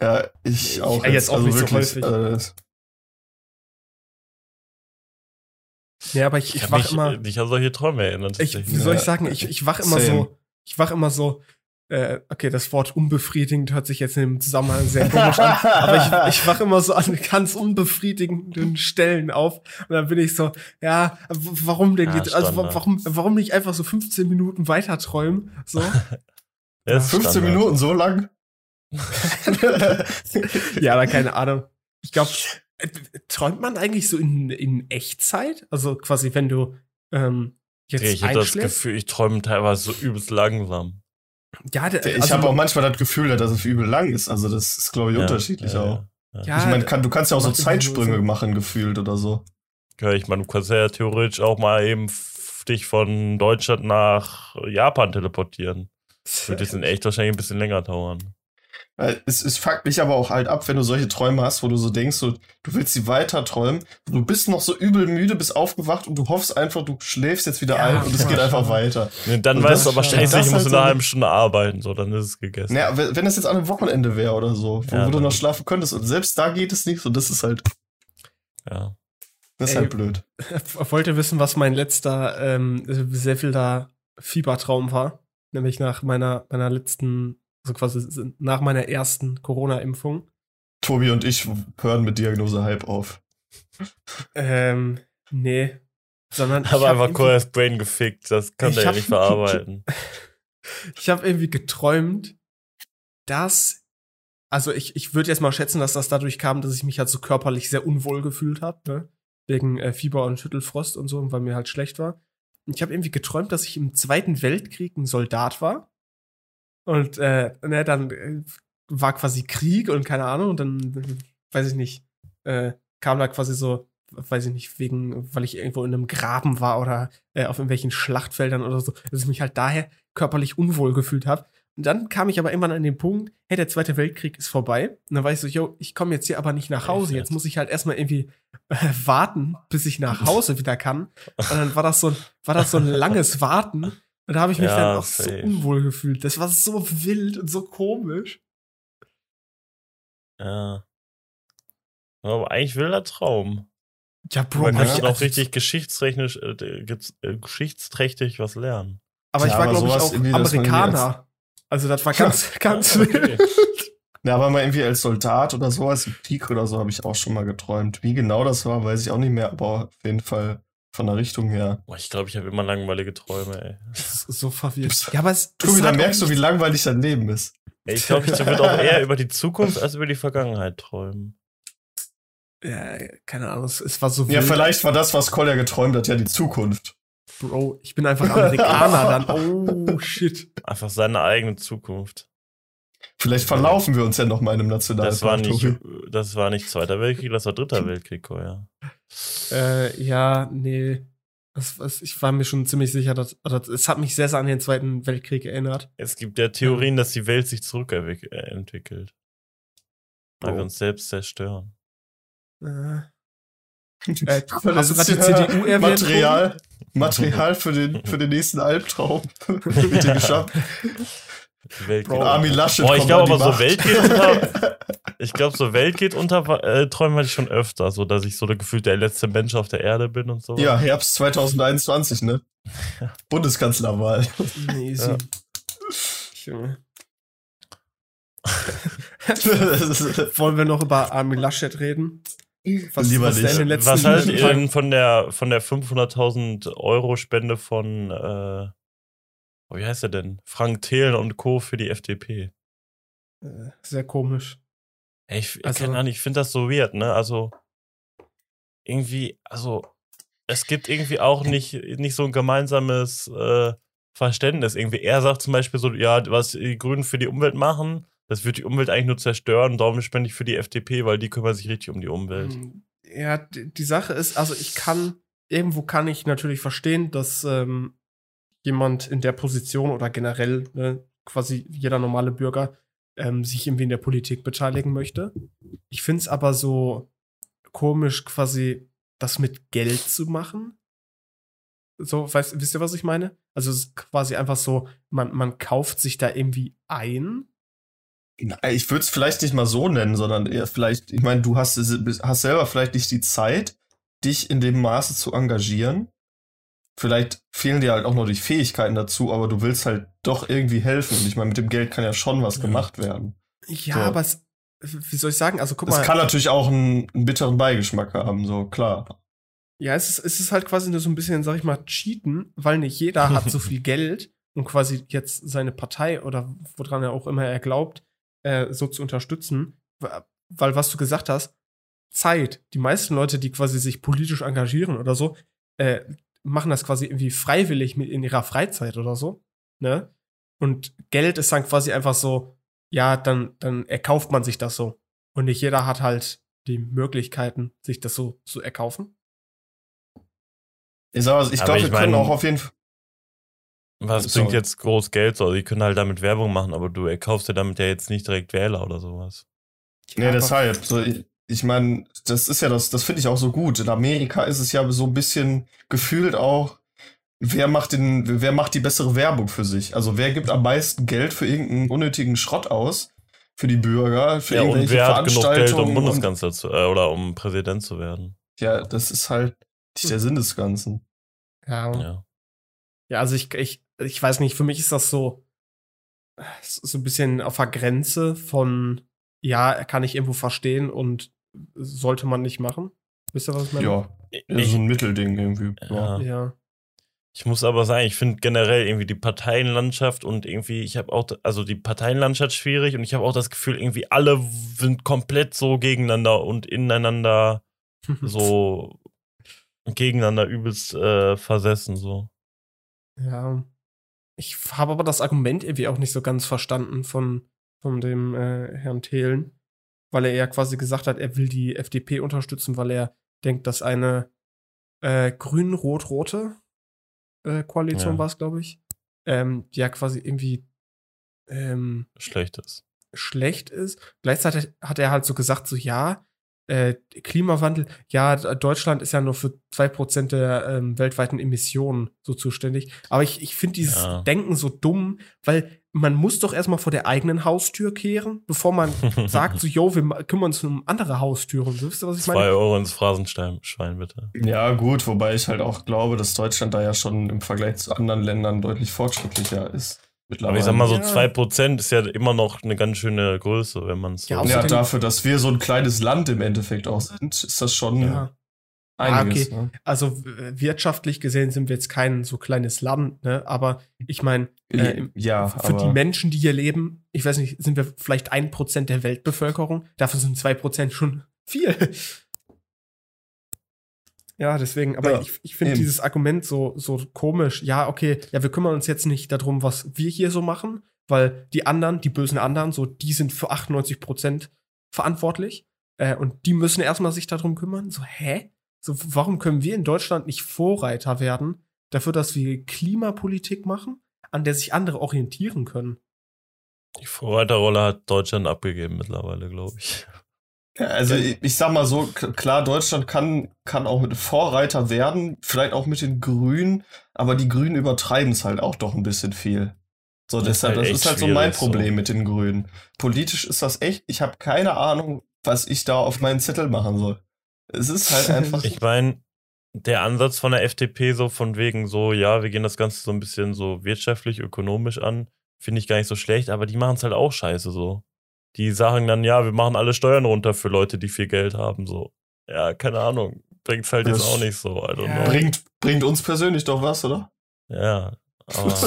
ja, ich auch. Ja, jetzt auch nicht so häufig. Äh, Ja, aber ich, Ich, ich wach mich immer. nicht an solche Träume erinnern. Ich, wie soll ich sagen? Ich, ich wach immer Same. so. Ich wach immer so. Äh, okay, das Wort unbefriedigend hört sich jetzt in dem Zusammenhang sehr komisch an. Aber ich, ich wach immer so an ganz unbefriedigenden Stellen auf. Und dann bin ich so, ja, warum denn Ja, jetzt? Also warum, warum nicht einfach so 15 Minuten weiter träumen? So. Ist 15 Standard. Minuten, so lang? ja, aber keine Ahnung. Ich glaube, träumt man eigentlich so in, in Echtzeit? Also quasi, wenn du ähm, jetzt Okay, ich habe das? Gefühl, ich träume teilweise so übelst langsam. Ja, der, Ich also, habe auch manchmal das Gefühl, dass es übel lang ist. Also das ist, glaube ich, Ja, unterschiedlich ja, auch. Ja. ich meine, kann, du kannst ja auch so so Zeitsprünge Sinn. machen, gefühlt oder so. Ja, ich meine, du kannst ja theoretisch auch mal eben dich von Deutschland nach Japan teleportieren. Würde jetzt in echt wahrscheinlich ein bisschen länger dauern. Es, es fuckt mich aber auch halt ab, wenn du solche Träume hast, wo du so denkst, so, du willst sie weiter träumen. Du bist noch so übel müde, bist aufgewacht und du hoffst einfach, du schläfst jetzt wieder Ja, ein und es geht einfach schon. weiter. Nee, dann Und weißt du aber schließlich, ich muss halt in so einer eine- halben Stunde arbeiten, so, dann ist es gegessen. Naja, wenn das jetzt an einem Wochenende wäre oder so, wo, Ja, wo du noch schlafen könntest und selbst da geht es nicht, so das ist halt, Ja. das ist Ey. halt blöd. Wollt ihr wissen, was mein letzter ähm, sehr viel da Fiebertraum war? Nämlich nach meiner, meiner letzten, also quasi nach meiner ersten Corona-Impfung. Tobi und ich hören mit Diagnose halb auf. Ähm, nee. Sondern ich Aber hab einfach Koyas Brain gefickt, das kann Ich der ja nicht verarbeiten. Ich habe irgendwie geträumt, dass, also ich, ich würde jetzt mal schätzen, dass das dadurch kam, dass ich mich halt so körperlich sehr unwohl gefühlt habe, ne? Wegen äh, Fieber und Schüttelfrost und so, weil mir halt schlecht war. Und ich habe irgendwie geträumt, dass ich im Zweiten Weltkrieg ein Soldat war. Und äh, ne, dann äh, war quasi Krieg und keine Ahnung, und dann, weiß ich nicht, äh, kam da quasi so, weiß ich nicht, wegen, weil ich irgendwo in einem Graben war oder äh, auf irgendwelchen Schlachtfeldern oder so, dass ich mich halt daher körperlich unwohl gefühlt habe. Und dann kam ich aber irgendwann an den Punkt, hey, der Zweite Weltkrieg ist vorbei. Und dann war ich so, yo, ich komme jetzt hier aber nicht nach Hause. Jetzt muss ich halt erstmal irgendwie äh, warten, bis ich nach Hause wieder kann. Und dann war das so ein, war das so ein langes Warten. Und da habe ich mich Ja, dann auch so safe. unwohl gefühlt. Das war so wild und so komisch. Ja. Aber eigentlich wilder Traum. Ja, Bro, Man kann ich, auch richtig geschichtstechnisch, äh, äh, geschichtsträchtig was lernen. aber ich Ja, war, aber glaube ich, auch Amerikaner. Also das war ganz, ganz Okay. wild. Ja, aber mal irgendwie als Soldat oder sowas im Krieg oder so habe ich auch schon mal geträumt. Wie genau das war, weiß ich auch nicht mehr, aber auf jeden Fall von der Richtung her. Boah, ich glaube, ich habe immer langweilige Träume, ey. So verwirrt. Ja, aber es, Tobi, es da merkst du, wie langweilig dein Leben ist. Ey, Ich glaube, ich würde auch eher über die Zukunft als über die Vergangenheit träumen. Ja, keine Ahnung, es, war so Ja, wild. vielleicht war das, was Kolja geträumt hat, ja die Zukunft. Bro, ich bin einfach Amerikaner dann. Oh, shit. Einfach seine eigene Zukunft. Vielleicht verlaufen wir uns ja noch mal in einem Nationalpark. Das war nicht, das war nicht Zweiter Weltkrieg, das war Dritter Weltkrieg, oh ja. Äh, ja, nee. Das, das, ich war mir schon ziemlich sicher, dass, dass es hat mich sehr, sehr an den Zweiten Weltkrieg erinnert. Es gibt ja Theorien, dass die Welt sich zurückentwickelt. Weil wir Oh. uns selbst zerstören. Äh, äh, Das hast du ist gerade die CDU erwähnt? Material, Material für den, für den nächsten Albtraum. Dir geschafft. Die Welt Bro, geht Armin. Laschet Boah, ich glaube aber so Macht. Welt geht unter. Ich glaube, so Welt geht unter, äh, träume hatte ich schon öfter, so dass ich so gefühlt der letzte Mensch auf der Erde bin und so. Ja, Herbst 2021, ne? Bundeskanzlerwahl. Nee, easy. Ja. Junge. Wollen wir noch über Armin Laschet reden? Lieber was nicht. den letzten Was haltet ihr denn von der, von der 500.000 Euro Spende von, äh, oh, wie heißt er denn? Frank Thelen und Co. für die FDP? Äh, Sehr komisch. Ey, ich, Also- keine ich finde das so weird, ne? Also, irgendwie, also, es gibt irgendwie auch nicht, nicht so ein gemeinsames äh, Verständnis. Irgendwie, er sagt zum Beispiel so, ja, was die Grünen für die Umwelt machen, das wird die Umwelt eigentlich nur zerstören, darum spende ich für die FDP, weil die kümmern sich richtig um die Umwelt. Ähm, Ja, die, die Sache ist, also ich kann, irgendwo kann ich natürlich verstehen, dass ähm, jemand in der Position oder generell ne, quasi jeder normale Bürger ähm, sich irgendwie in der Politik beteiligen möchte. Ich finde es aber so komisch, quasi das mit Geld zu machen. So, weißt, wisst ihr, was ich meine? Also es ist quasi einfach so, man, man kauft sich da irgendwie ein. Ich würde es vielleicht nicht mal so nennen, sondern eher vielleicht, ich meine, du hast, hast selber vielleicht nicht die Zeit, dich in dem Maße zu engagieren. Vielleicht fehlen dir halt auch noch die Fähigkeiten dazu, aber du willst halt doch irgendwie helfen. Und ich meine, mit dem Geld kann ja schon was gemacht werden. Ja, So. aber es, wie soll ich sagen? Also guck Das mal. kann natürlich auch einen, einen bitteren Beigeschmack haben, so klar. Ja, es ist, es ist halt quasi nur so ein bisschen, sag ich mal, cheaten, weil nicht jeder hat so viel Geld, um quasi jetzt seine Partei oder woran er auch immer er glaubt, äh, so zu unterstützen. Weil, was du gesagt hast, Zeit. Die meisten Leute, die quasi sich politisch engagieren oder so, äh, machen das quasi irgendwie freiwillig mit in ihrer Freizeit oder so. Ne? Und Geld ist dann quasi einfach so, ja, dann, dann erkauft man sich das so. Und nicht jeder hat halt die Möglichkeiten, sich das so zu erkaufen. Ich sag mal, ich glaube, ich wir können mein- auch auf jeden Fall. Was Sorry. bringt jetzt groß Geld? So, die können halt damit Werbung machen, aber du erkaufst dir damit ja jetzt nicht direkt Wähler oder sowas. Nee, aber- deshalb. So, ich ich meine, das ist ja das, das finde ich auch so gut. In Amerika ist es ja so ein bisschen gefühlt auch, wer macht den, wer macht die bessere Werbung für sich? Also wer gibt am meisten Geld für irgendeinen unnötigen Schrott aus? Für die Bürger, für Ja, und irgendwelche wer hat genug Geld, um Veranstaltungen und- Bundeskanzler zu, äh, oder um Präsident zu werden? Ja, das ist halt nicht der Sinn des Ganzen. Ja. Ja. Ja, also ich, ich, ich weiß nicht, für mich ist das so, so ein bisschen auf der Grenze von, ja, kann ich irgendwo verstehen und sollte man nicht machen. Wisst ihr, was ich meine? Ja, so ein Mittelding irgendwie. Ja. ja. Ja. ich muss aber sagen, ich finde generell irgendwie die Parteienlandschaft und irgendwie, ich habe auch, also die Parteienlandschaft schwierig und ich habe auch das Gefühl, irgendwie alle sind komplett so gegeneinander und ineinander so gegeneinander übelst äh, versessen, so. Ja. Ich habe aber das Argument irgendwie auch nicht so ganz verstanden von, von dem äh, Herrn Thelen, weil er ja quasi gesagt hat, er will die FDP unterstützen, weil er denkt, dass eine äh, grün-rot-rote äh, Koalition Ja. war es, glaube ich, ähm, ja quasi irgendwie ähm, Schlechtes. schlecht ist. Gleichzeitig hat er halt so gesagt, so ja, äh, Klimawandel, ja, Deutschland ist ja nur für zwei Prozent der ähm, weltweiten Emissionen so zuständig. Aber ich, ich finde dieses Ja. Denken so dumm, weil man muss doch erstmal vor der eigenen Haustür kehren, bevor man sagt, so, yo, wir kümmern uns um andere Haustüren. So, wisst ihr, was ich Zwei meine? Euro ins Phrasenschwein, bitte. ja, gut, wobei ich halt auch glaube, dass Deutschland da ja schon im Vergleich zu anderen Ländern deutlich fortschrittlicher ist. Aber ich sag mal so, Ja. 2% ist ja immer noch eine ganz schöne Größe, wenn man es so Ja, Ja, dafür, dass wir so ein kleines Land im Endeffekt auch sind, ist das schon Ja. Einiges. okay. Ne? Also wirtschaftlich gesehen sind wir jetzt kein so kleines Land, ne? Aber ich meine, äh, im- ja, für die Menschen, die hier leben, ich weiß nicht, sind wir vielleicht ein Prozent der Weltbevölkerung. Dafür sind zwei Prozent schon viel. Ja, deswegen, aber Ja, ich, ich finde dieses Argument so, so komisch. Ja, okay, ja, wir kümmern uns jetzt nicht darum, was wir hier so machen, weil die anderen, die bösen anderen, so, die sind für 98 Prozent verantwortlich. Äh, und die müssen erstmal sich darum kümmern. So, hä? So, warum können wir in Deutschland nicht Vorreiter werden dafür, dass wir Klimapolitik machen, an der sich andere orientieren können? Die Vorreiterrolle hat Deutschland abgegeben mittlerweile, glaube ich. Ja, Also ich, ich sag mal so, klar, Deutschland kann, kann auch mit Vorreiter werden, vielleicht auch mit den Grünen, aber die Grünen übertreiben es halt auch doch ein bisschen viel. So, Das ist deshalb, halt das ist halt so mein schwierig, so. Problem mit den Grünen. Politisch ist das echt, ich habe keine Ahnung, was ich da auf meinen Zettel machen soll. Es ist halt einfach. Ich meine, der Ansatz von der FDP so von wegen so, ja, wir gehen das Ganze so ein bisschen so wirtschaftlich, ökonomisch an, finde ich gar nicht so schlecht, aber die machen es halt auch scheiße so. Die sagen dann, ja, wir machen alle Steuern runter für Leute, die viel Geld haben, so. Ja, keine Ahnung. Bringt's halt jetzt Das auch nicht so, I don't Ja. know. bringt, bringt uns persönlich doch was, oder? Ja. Aber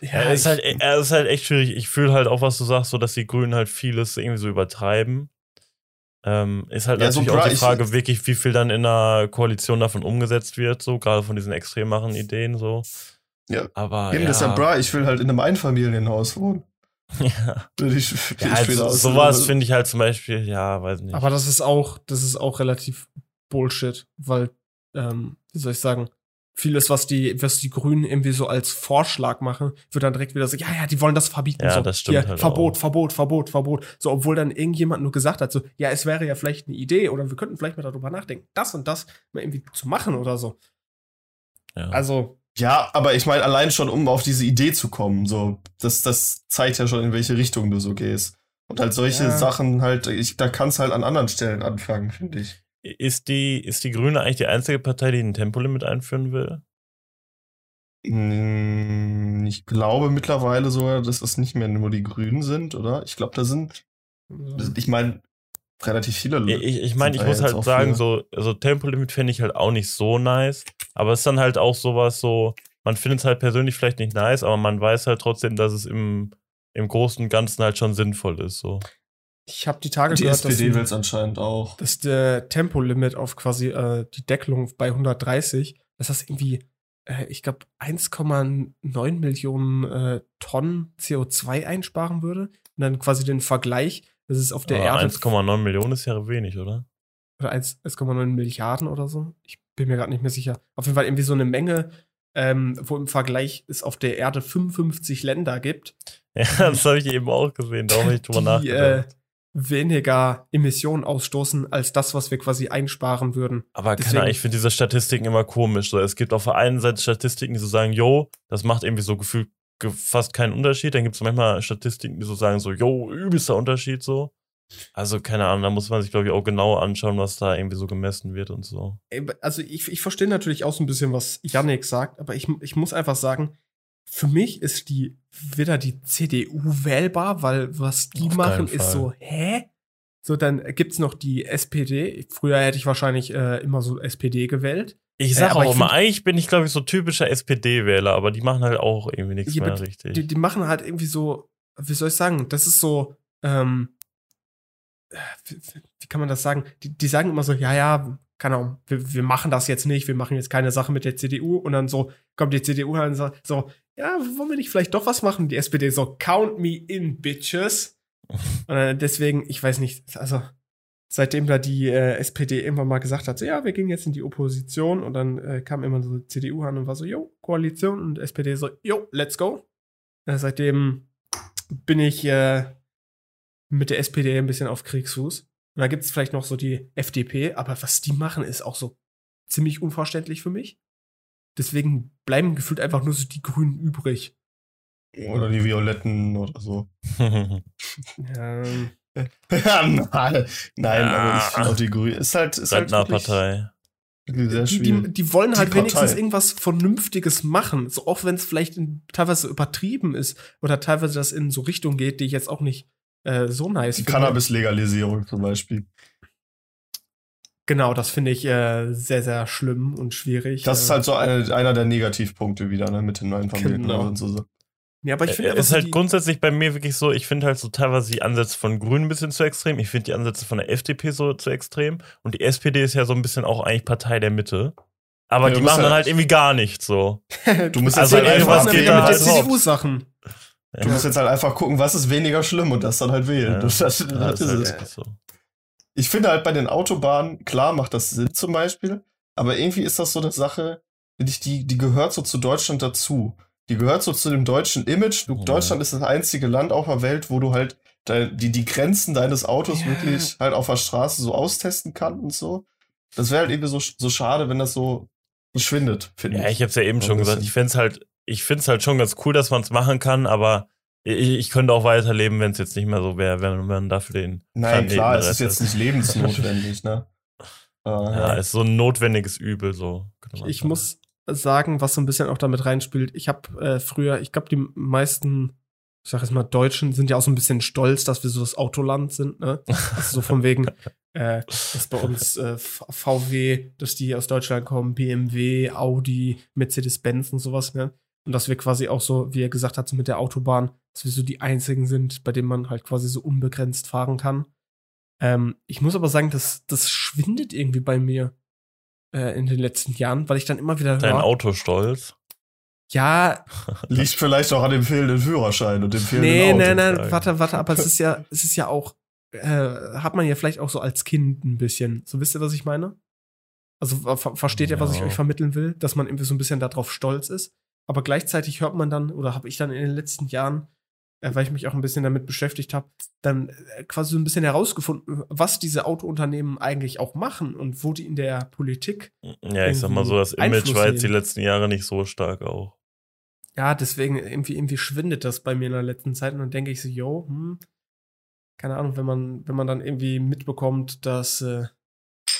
ja, ist, halt, ich- es ist halt echt schwierig. Ich fühle halt auch, was du sagst, so dass die Grünen halt vieles irgendwie so übertreiben. Ähm, ist halt Ja, so natürlich auch bra- die ich- Frage, wirklich, wie viel dann in der Koalition davon umgesetzt wird, so gerade von diesen extremeren Ideen so. Ja. Aber Eben ja, deshalb, bra, ich will halt in einem Einfamilienhaus wohnen. ja. Will ich, will ja ich also, später aus- sowas finde ich halt zum Beispiel, ja, weiß nicht. Aber das ist auch, das ist auch relativ Bullshit, weil, ähm, wie soll ich sagen, vieles, was die, was die Grünen irgendwie so als Vorschlag machen, wird dann direkt wieder so, ja, ja, die wollen das verbieten. Ja, so, das stimmt hier, halt Verbot, auch. Verbot, Verbot, Verbot. So, obwohl dann irgendjemand nur gesagt hat, so, ja, es wäre ja vielleicht eine Idee oder wir könnten vielleicht mal darüber nachdenken, das und das mal irgendwie zu machen oder so. ja. Also, Ja, aber ich meine, allein schon, um auf diese Idee zu kommen, so, das, das zeigt ja schon, in welche Richtung du so gehst. Und halt solche Ja. Sachen halt, ich, da kannst halt an anderen Stellen anfangen, finde ich. Ist, die, ist die Grüne eigentlich die einzige Partei, die ein Tempolimit einführen will? Mm, Ich glaube mittlerweile sogar, dass es nicht mehr nur die Grünen sind, oder? Ich glaube, da sind, ich meine, relativ viele Ja, Leute. Ich, ich meine, ich muss halt sagen, so, also Tempolimit finde ich halt auch nicht so nice. Aber es ist dann halt auch sowas so, man findet es halt persönlich vielleicht nicht nice, aber man weiß halt trotzdem, dass es im, im Großen und Ganzen halt schon sinnvoll ist. So. Ich habe die Tage Die gehört, dass, SPD will es anscheinend auch. dass der Tempolimit auf quasi äh, die Deckelung bei 130, dass das irgendwie, äh, ich glaube, 1,9 Millionen äh, Tonnen CO2 einsparen würde. Und dann quasi den Vergleich, das ist auf der Aber Erde 1,9 Millionen ist ja wenig, oder? oder 1 1,9 Milliarden oder so. Ich bin mir gerade nicht mehr sicher. Auf jeden Fall irgendwie so eine Menge, ähm, wo im Vergleich es auf der Erde 55 Länder gibt, Ja, das habe ich eben auch gesehen, da habe ich drüber die äh, nachgedacht. Weniger Emissionen ausstoßen als das, was wir quasi einsparen würden. Aber keine deswegen- Ahnung, ich finde diese Statistiken immer komisch. So, es gibt auf der einen Seite Statistiken, die so sagen, yo, das macht irgendwie so gefühlt ge- fast keinen Unterschied. Dann gibt es manchmal Statistiken, die so sagen, so, yo, übelster Unterschied so. Also, keine Ahnung, da muss man sich, glaube ich, auch genau anschauen, was da irgendwie so gemessen wird und so. Also ich, ich verstehe natürlich auch so ein bisschen, was Yannick sagt, aber ich, ich muss einfach sagen, für mich ist die wieder die CDU wählbar, weil was die Auf machen, ist so, hä? So, dann gibt's noch die SPD. Früher hätte ich wahrscheinlich äh, immer so SPD gewählt. Ich Äh, sag aber auch immer, eigentlich bin ich, glaube ich, so typischer SPD-Wähler, aber die machen halt auch irgendwie nichts mehr richtig. Die, die machen halt irgendwie so, wie soll ich sagen, das ist so, ähm, äh, wie, wie- wie kann man das sagen? Die, die sagen immer so, ja, ja, keine Ahnung, wir, wir machen das jetzt nicht, wir machen jetzt keine Sache mit der CDU und dann so kommt die CDU halt und sagt so, ja, wollen wir nicht vielleicht doch was machen? Die SPD so, count me in, bitches. und äh, deswegen, ich weiß nicht, also seitdem da die äh, SPD irgendwann mal gesagt hat, so, ja, wir gehen jetzt in die Opposition und dann äh, kam immer so die CDU an und war so, jo, Koalition und SPD so, jo, let's go. Äh, seitdem bin ich äh, mit der SPD ein bisschen auf Kriegsfuß. Und da gibt es vielleicht noch so die FDP, aber was die machen, ist auch so ziemlich unverständlich für mich. Deswegen bleiben gefühlt einfach nur so die Grünen übrig. Oder die Violetten oder so. Ähm, Ja, nein, nein Ja. aber ich finde auch die Grünen. Ist halt, ist halt wirklich sehr die, schwierig. die, die wollen Die halt wenigstens Partei. irgendwas Vernünftiges machen. So auch wenn es vielleicht in, teilweise übertrieben ist oder teilweise das in so Richtung geht, die ich jetzt auch nicht äh, so nice Die finde. Cannabis-Legalisierung zum Beispiel. Genau, das finde ich äh, sehr, sehr schlimm und schwierig. Das ist Äh, halt so eine, einer der Negativpunkte wieder, ne, mit den neuen Familien Genau. und so. so. ja, aber ich finde Äh, ist halt grundsätzlich bei mir wirklich so, ich finde halt so teilweise die Ansätze von Grünen ein bisschen zu extrem. Ich finde die Ansätze von der FDP so zu extrem. Und die SPD ist ja so ein bisschen auch eigentlich Partei der Mitte. Aber Ja, die machen dann halt- halt irgendwie gar nichts so. Du musst Also jetzt halt irgendwas einfach, geht mit, da mit halt. CDU-Sachen. du musst jetzt halt einfach gucken, was ist weniger schlimm und das dann halt wählen. Ja. Das, das, Ja, das ist ist halt so. Ich finde halt bei den Autobahnen, klar macht das Sinn zum Beispiel, aber irgendwie ist das so eine Sache, finde ich, die, die gehört so zu Deutschland dazu. Die gehört so zu dem deutschen Image. Du, Ja. Deutschland ist das einzige Land auf der Welt, wo du halt de, die, die Grenzen deines Autos Ja. wirklich halt auf der Straße so austesten kannst und so. Das wäre halt irgendwie so, so schade, wenn das so verschwindet, finde Ja, ich habe es ja eben schon gesagt. Ich find's halt, ich find's halt schon ganz cool, dass man es machen kann, aber ich, ich könnte auch weiterleben, wenn es jetzt nicht mehr so wäre, wenn man dafür den. Nein, Planeten klar, es ist jetzt nicht lebensnotwendig, ne? Äh, Ja, ist so ein notwendiges Übel, so. könnte man Ich sagen. muss sagen, was so ein bisschen auch damit reinspielt. Ich habe äh, früher, ich glaube, die meisten, ich sag jetzt mal, Deutschen sind ja auch so ein bisschen stolz, dass wir so das Autoland sind, ne? Also so von wegen, äh, dass bei uns äh, VW, dass die aus Deutschland kommen, BMW, Audi, Mercedes-Benz und sowas, ne? Und dass wir quasi auch so, wie er gesagt hat, so mit der Autobahn, dass wir so die einzigen sind, bei denen man halt quasi so unbegrenzt fahren kann. Ähm, ich muss aber sagen, das, das schwindet irgendwie bei mir äh, in den letzten Jahren, weil ich dann immer wieder Dein höre, Autostolz. ja, Liegt vielleicht auch an dem fehlenden Führerschein und dem fehlenden nee, Auto. nee, nee, sagen. warte, warte, aber es ist ja, es ist ja auch, äh, hat man ja vielleicht auch so als Kind ein bisschen. So wisst ihr, was ich meine? Also ver versteht ihr, was ich Ja. euch vermitteln will, dass man irgendwie so ein bisschen darauf stolz ist. Aber gleichzeitig hört man dann, oder habe ich dann in den letzten Jahren, äh, weil ich mich auch ein bisschen damit beschäftigt habe, dann äh, quasi so ein bisschen herausgefunden, was diese Autounternehmen eigentlich auch machen und wo die in der Politik Ja, ich sag mal so, das Einfluss Image war jetzt die letzten Jahre nicht so stark auch. Ja, deswegen irgendwie, irgendwie schwindet das bei mir in der letzten Zeit und dann denke ich so, yo, hm, keine Ahnung, wenn man, wenn man dann irgendwie mitbekommt, dass äh,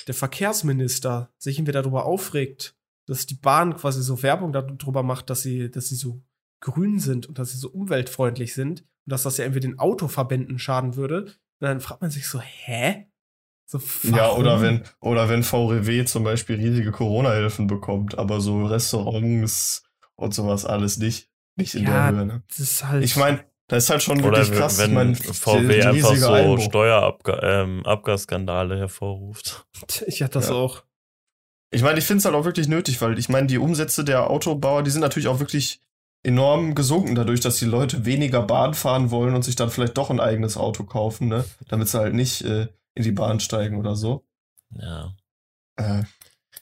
der Verkehrsminister sich irgendwie darüber aufregt, dass die Bahn quasi so Werbung darüber macht, dass sie, dass sie so grün sind und dass sie so umweltfreundlich sind und dass das ja irgendwie den Autoverbänden schaden würde. Und dann fragt man sich so, hä? So, Ja, oder wenn, oder wenn VRW zum Beispiel riesige Corona-Hilfen bekommt, aber so Restaurants und sowas alles nicht, nicht in Ja, der Höhe. Ne? Das ist halt. Ich meine, das ist halt schon Oder wirklich wenn, krass. wenn ich mein, VW einfach so. Steuerabgasskandale hervorruft. ich hatte das Ja. auch. Ich meine, ich finde es halt auch wirklich nötig, weil ich meine, die Umsätze der Autobauer, die sind natürlich auch wirklich enorm gesunken dadurch, dass die Leute weniger Bahn fahren wollen und sich dann vielleicht doch ein eigenes Auto kaufen, ne? Damit sie halt nicht äh, in die Bahn steigen oder so. Ja. Äh,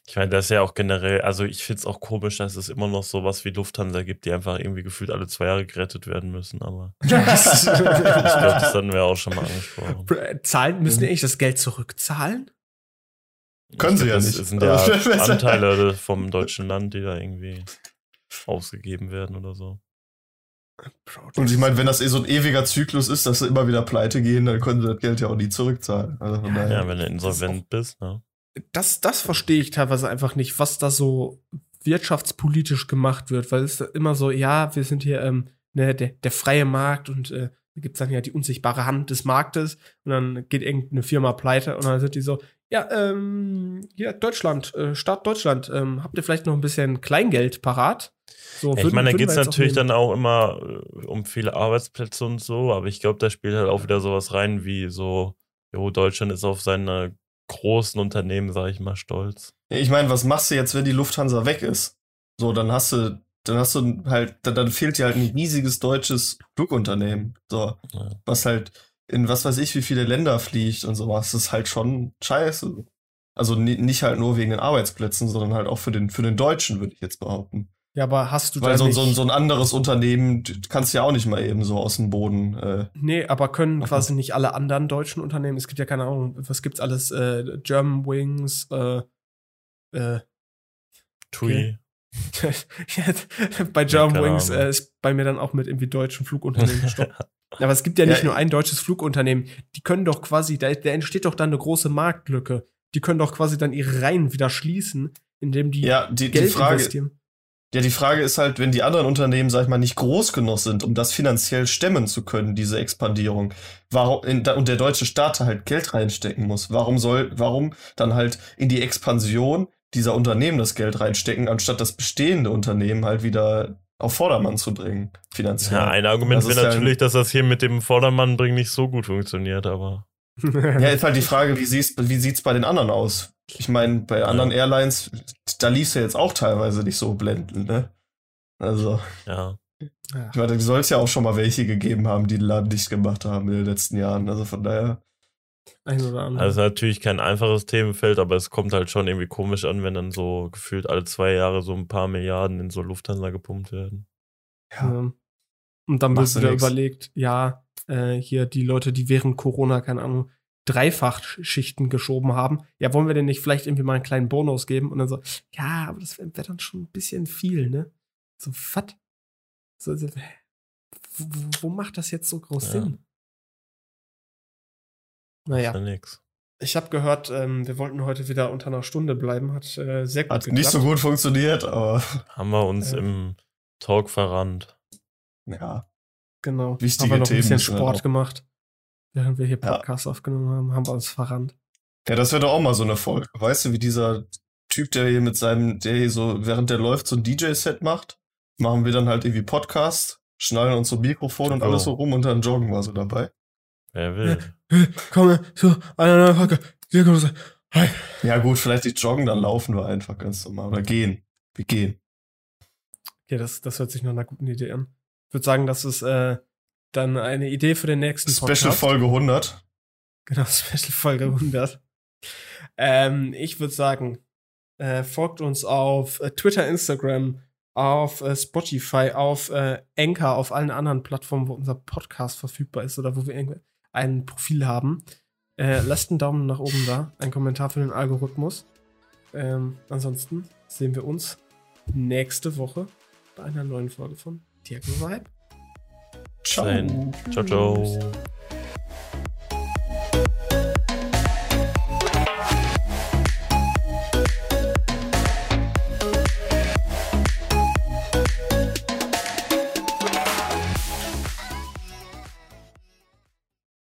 Ich meine, das ist ja auch generell, also ich finde es auch komisch, dass es immer noch sowas wie Lufthansa gibt, die einfach irgendwie gefühlt alle zwei Jahre gerettet werden müssen, aber ich glaube, das hatten wir auch schon mal angesprochen. Zahlen, müssen die eigentlich das Geld zurückzahlen? Können Ich sie ja das nicht. sind ja Also, Anteile vom deutschen Land, die da irgendwie ausgegeben werden oder so. Und ich meine, wenn das eh so ein ewiger Zyklus ist, dass sie immer wieder pleite gehen, dann können sie das Geld ja auch nie zurückzahlen. Also Ja, wenn du insolvent bist, ne? das, das verstehe ich teilweise einfach nicht, was da so wirtschaftspolitisch gemacht wird, weil es immer so, ja, wir sind hier ähm, ne, der, der freie Markt und äh, gibt es dann ja die unsichtbare Hand des Marktes und dann geht irgendeine Firma pleite und dann sind die so, ja, ähm, hier, Deutschland, äh, Staat Deutschland, ähm, habt ihr vielleicht noch ein bisschen Kleingeld parat? So, Ja, ich würden- meine, da geht es natürlich dann auch immer äh, um viele Arbeitsplätze und so, aber ich glaube, da spielt halt auch wieder sowas rein wie so, jo, Deutschland ist auf seine großen Unternehmen, sage ich mal, stolz. Ich meine, was machst du jetzt, wenn die Lufthansa weg ist? So, dann hast du, dann hast du halt, dann, dann fehlt dir halt ein riesiges deutsches Flugunternehmen. So, Ja. was halt in was weiß ich, wie viele Länder fliegt und sowas. Das ist halt schon scheiße. Also ni- nicht halt nur wegen den Arbeitsplätzen, sondern halt auch für den, für den Deutschen, würde ich jetzt behaupten. Ja, aber hast du Weil so, nicht, so, so ein anderes Unternehmen kannst du ja auch nicht mal eben so aus dem Boden. Äh, Nee, aber können quasi nicht alle anderen deutschen Unternehmen, es gibt ja keine Ahnung, was gibt's alles, äh, German Wings, äh, äh, Tui. bei German keine Wings Ahnung. äh, ist bei mir dann auch mit irgendwie deutschen Flugunternehmen gestoppt. Aber es gibt ja nicht Ja, nur ein deutsches Flugunternehmen. Die können doch quasi, da, da entsteht doch dann eine große Marktlücke. Die können doch quasi dann ihre Reihen wieder schließen, indem die ja, die, die Geld Frage, investieren. Ja, die Frage ist halt, wenn die anderen Unternehmen, sag ich mal, nicht groß genug sind, um das finanziell stemmen zu können, diese Expandierung, warum, in, und der deutsche Staat halt Geld reinstecken muss, warum soll, warum dann halt in die Expansion dieser Unternehmen das Geld reinstecken, anstatt das bestehende Unternehmen halt wieder auf Vordermann zu bringen, finanziell. Ja, ein Argument wäre ja- natürlich, dass das hier mit dem Vordermann bringen nicht so gut funktioniert, aber Ja, ist halt die Frage, wie, siehst, wie sieht's bei den anderen aus? Ich meine, bei anderen Airlines, da lief's ja jetzt auch teilweise nicht so blendend, ne? Also, ja. ich meine, da soll es ja auch schon mal welche gegeben haben, die den Laden dicht gemacht haben in den letzten Jahren. Also von daher, Ein oder andere. Also natürlich kein einfaches Themenfeld, aber es kommt halt schon irgendwie komisch an, wenn dann so gefühlt alle zwei Jahre so ein paar Milliarden in so Lufthansa gepumpt werden. ja. Ja. Und dann wird du wieder überlegt, ja, äh, hier die Leute, die während Corona, keine Ahnung, Dreifachschichten geschoben haben. Ja, wollen wir denn nicht vielleicht irgendwie mal einen kleinen Bonus geben? Und dann so, ja, aber das wäre wär dann schon ein bisschen viel, ne? So, was? So, so, wo, wo macht das jetzt so groß Ja. Sinn? Naja, ja nix. ich habe gehört, ähm, wir wollten heute wieder unter einer Stunde bleiben. Hat äh, sehr gut Hat nicht so gut funktioniert, aber Haben wir uns Äh. im Talk verrannt. ja. Genau. Wichtige haben wir noch Themen ein bisschen Sport gemacht. Während wir hier Ja. Podcast aufgenommen haben, haben wir uns verrannt. Ja, das wäre doch auch mal so eine Folge. Weißt du, wie dieser Typ, der hier mit seinem, der hier so, während der läuft, so ein DJ-Set macht, machen wir dann halt irgendwie Podcast, schnallen uns so Mikrofon und Oh. alles so rum und dann joggen wir so dabei. Wer will? Komm, so, einer es. Hi. Ja, gut, vielleicht nicht joggen, dann laufen wir einfach ganz normal. Oder gehen. Wir gehen. Okay, das, das hört sich nach einer guten Idee an. Ich würde sagen, das ist äh, dann eine Idee für den nächsten Special Folge 100. Genau, Special Folge 100. Ähm, ich würde sagen, äh, folgt uns auf äh, Twitter, Instagram, auf äh, Spotify, auf äh, Anchor, auf allen anderen Plattformen, wo unser Podcast verfügbar ist oder wo wir irgendwie ein Profil haben. Äh, lasst einen Daumen nach oben da, einen Kommentar für den Algorithmus. Ähm, ansonsten sehen wir uns nächste Woche bei einer neuen Folge von Diago Vibe. Ciao. Ciao, ciao.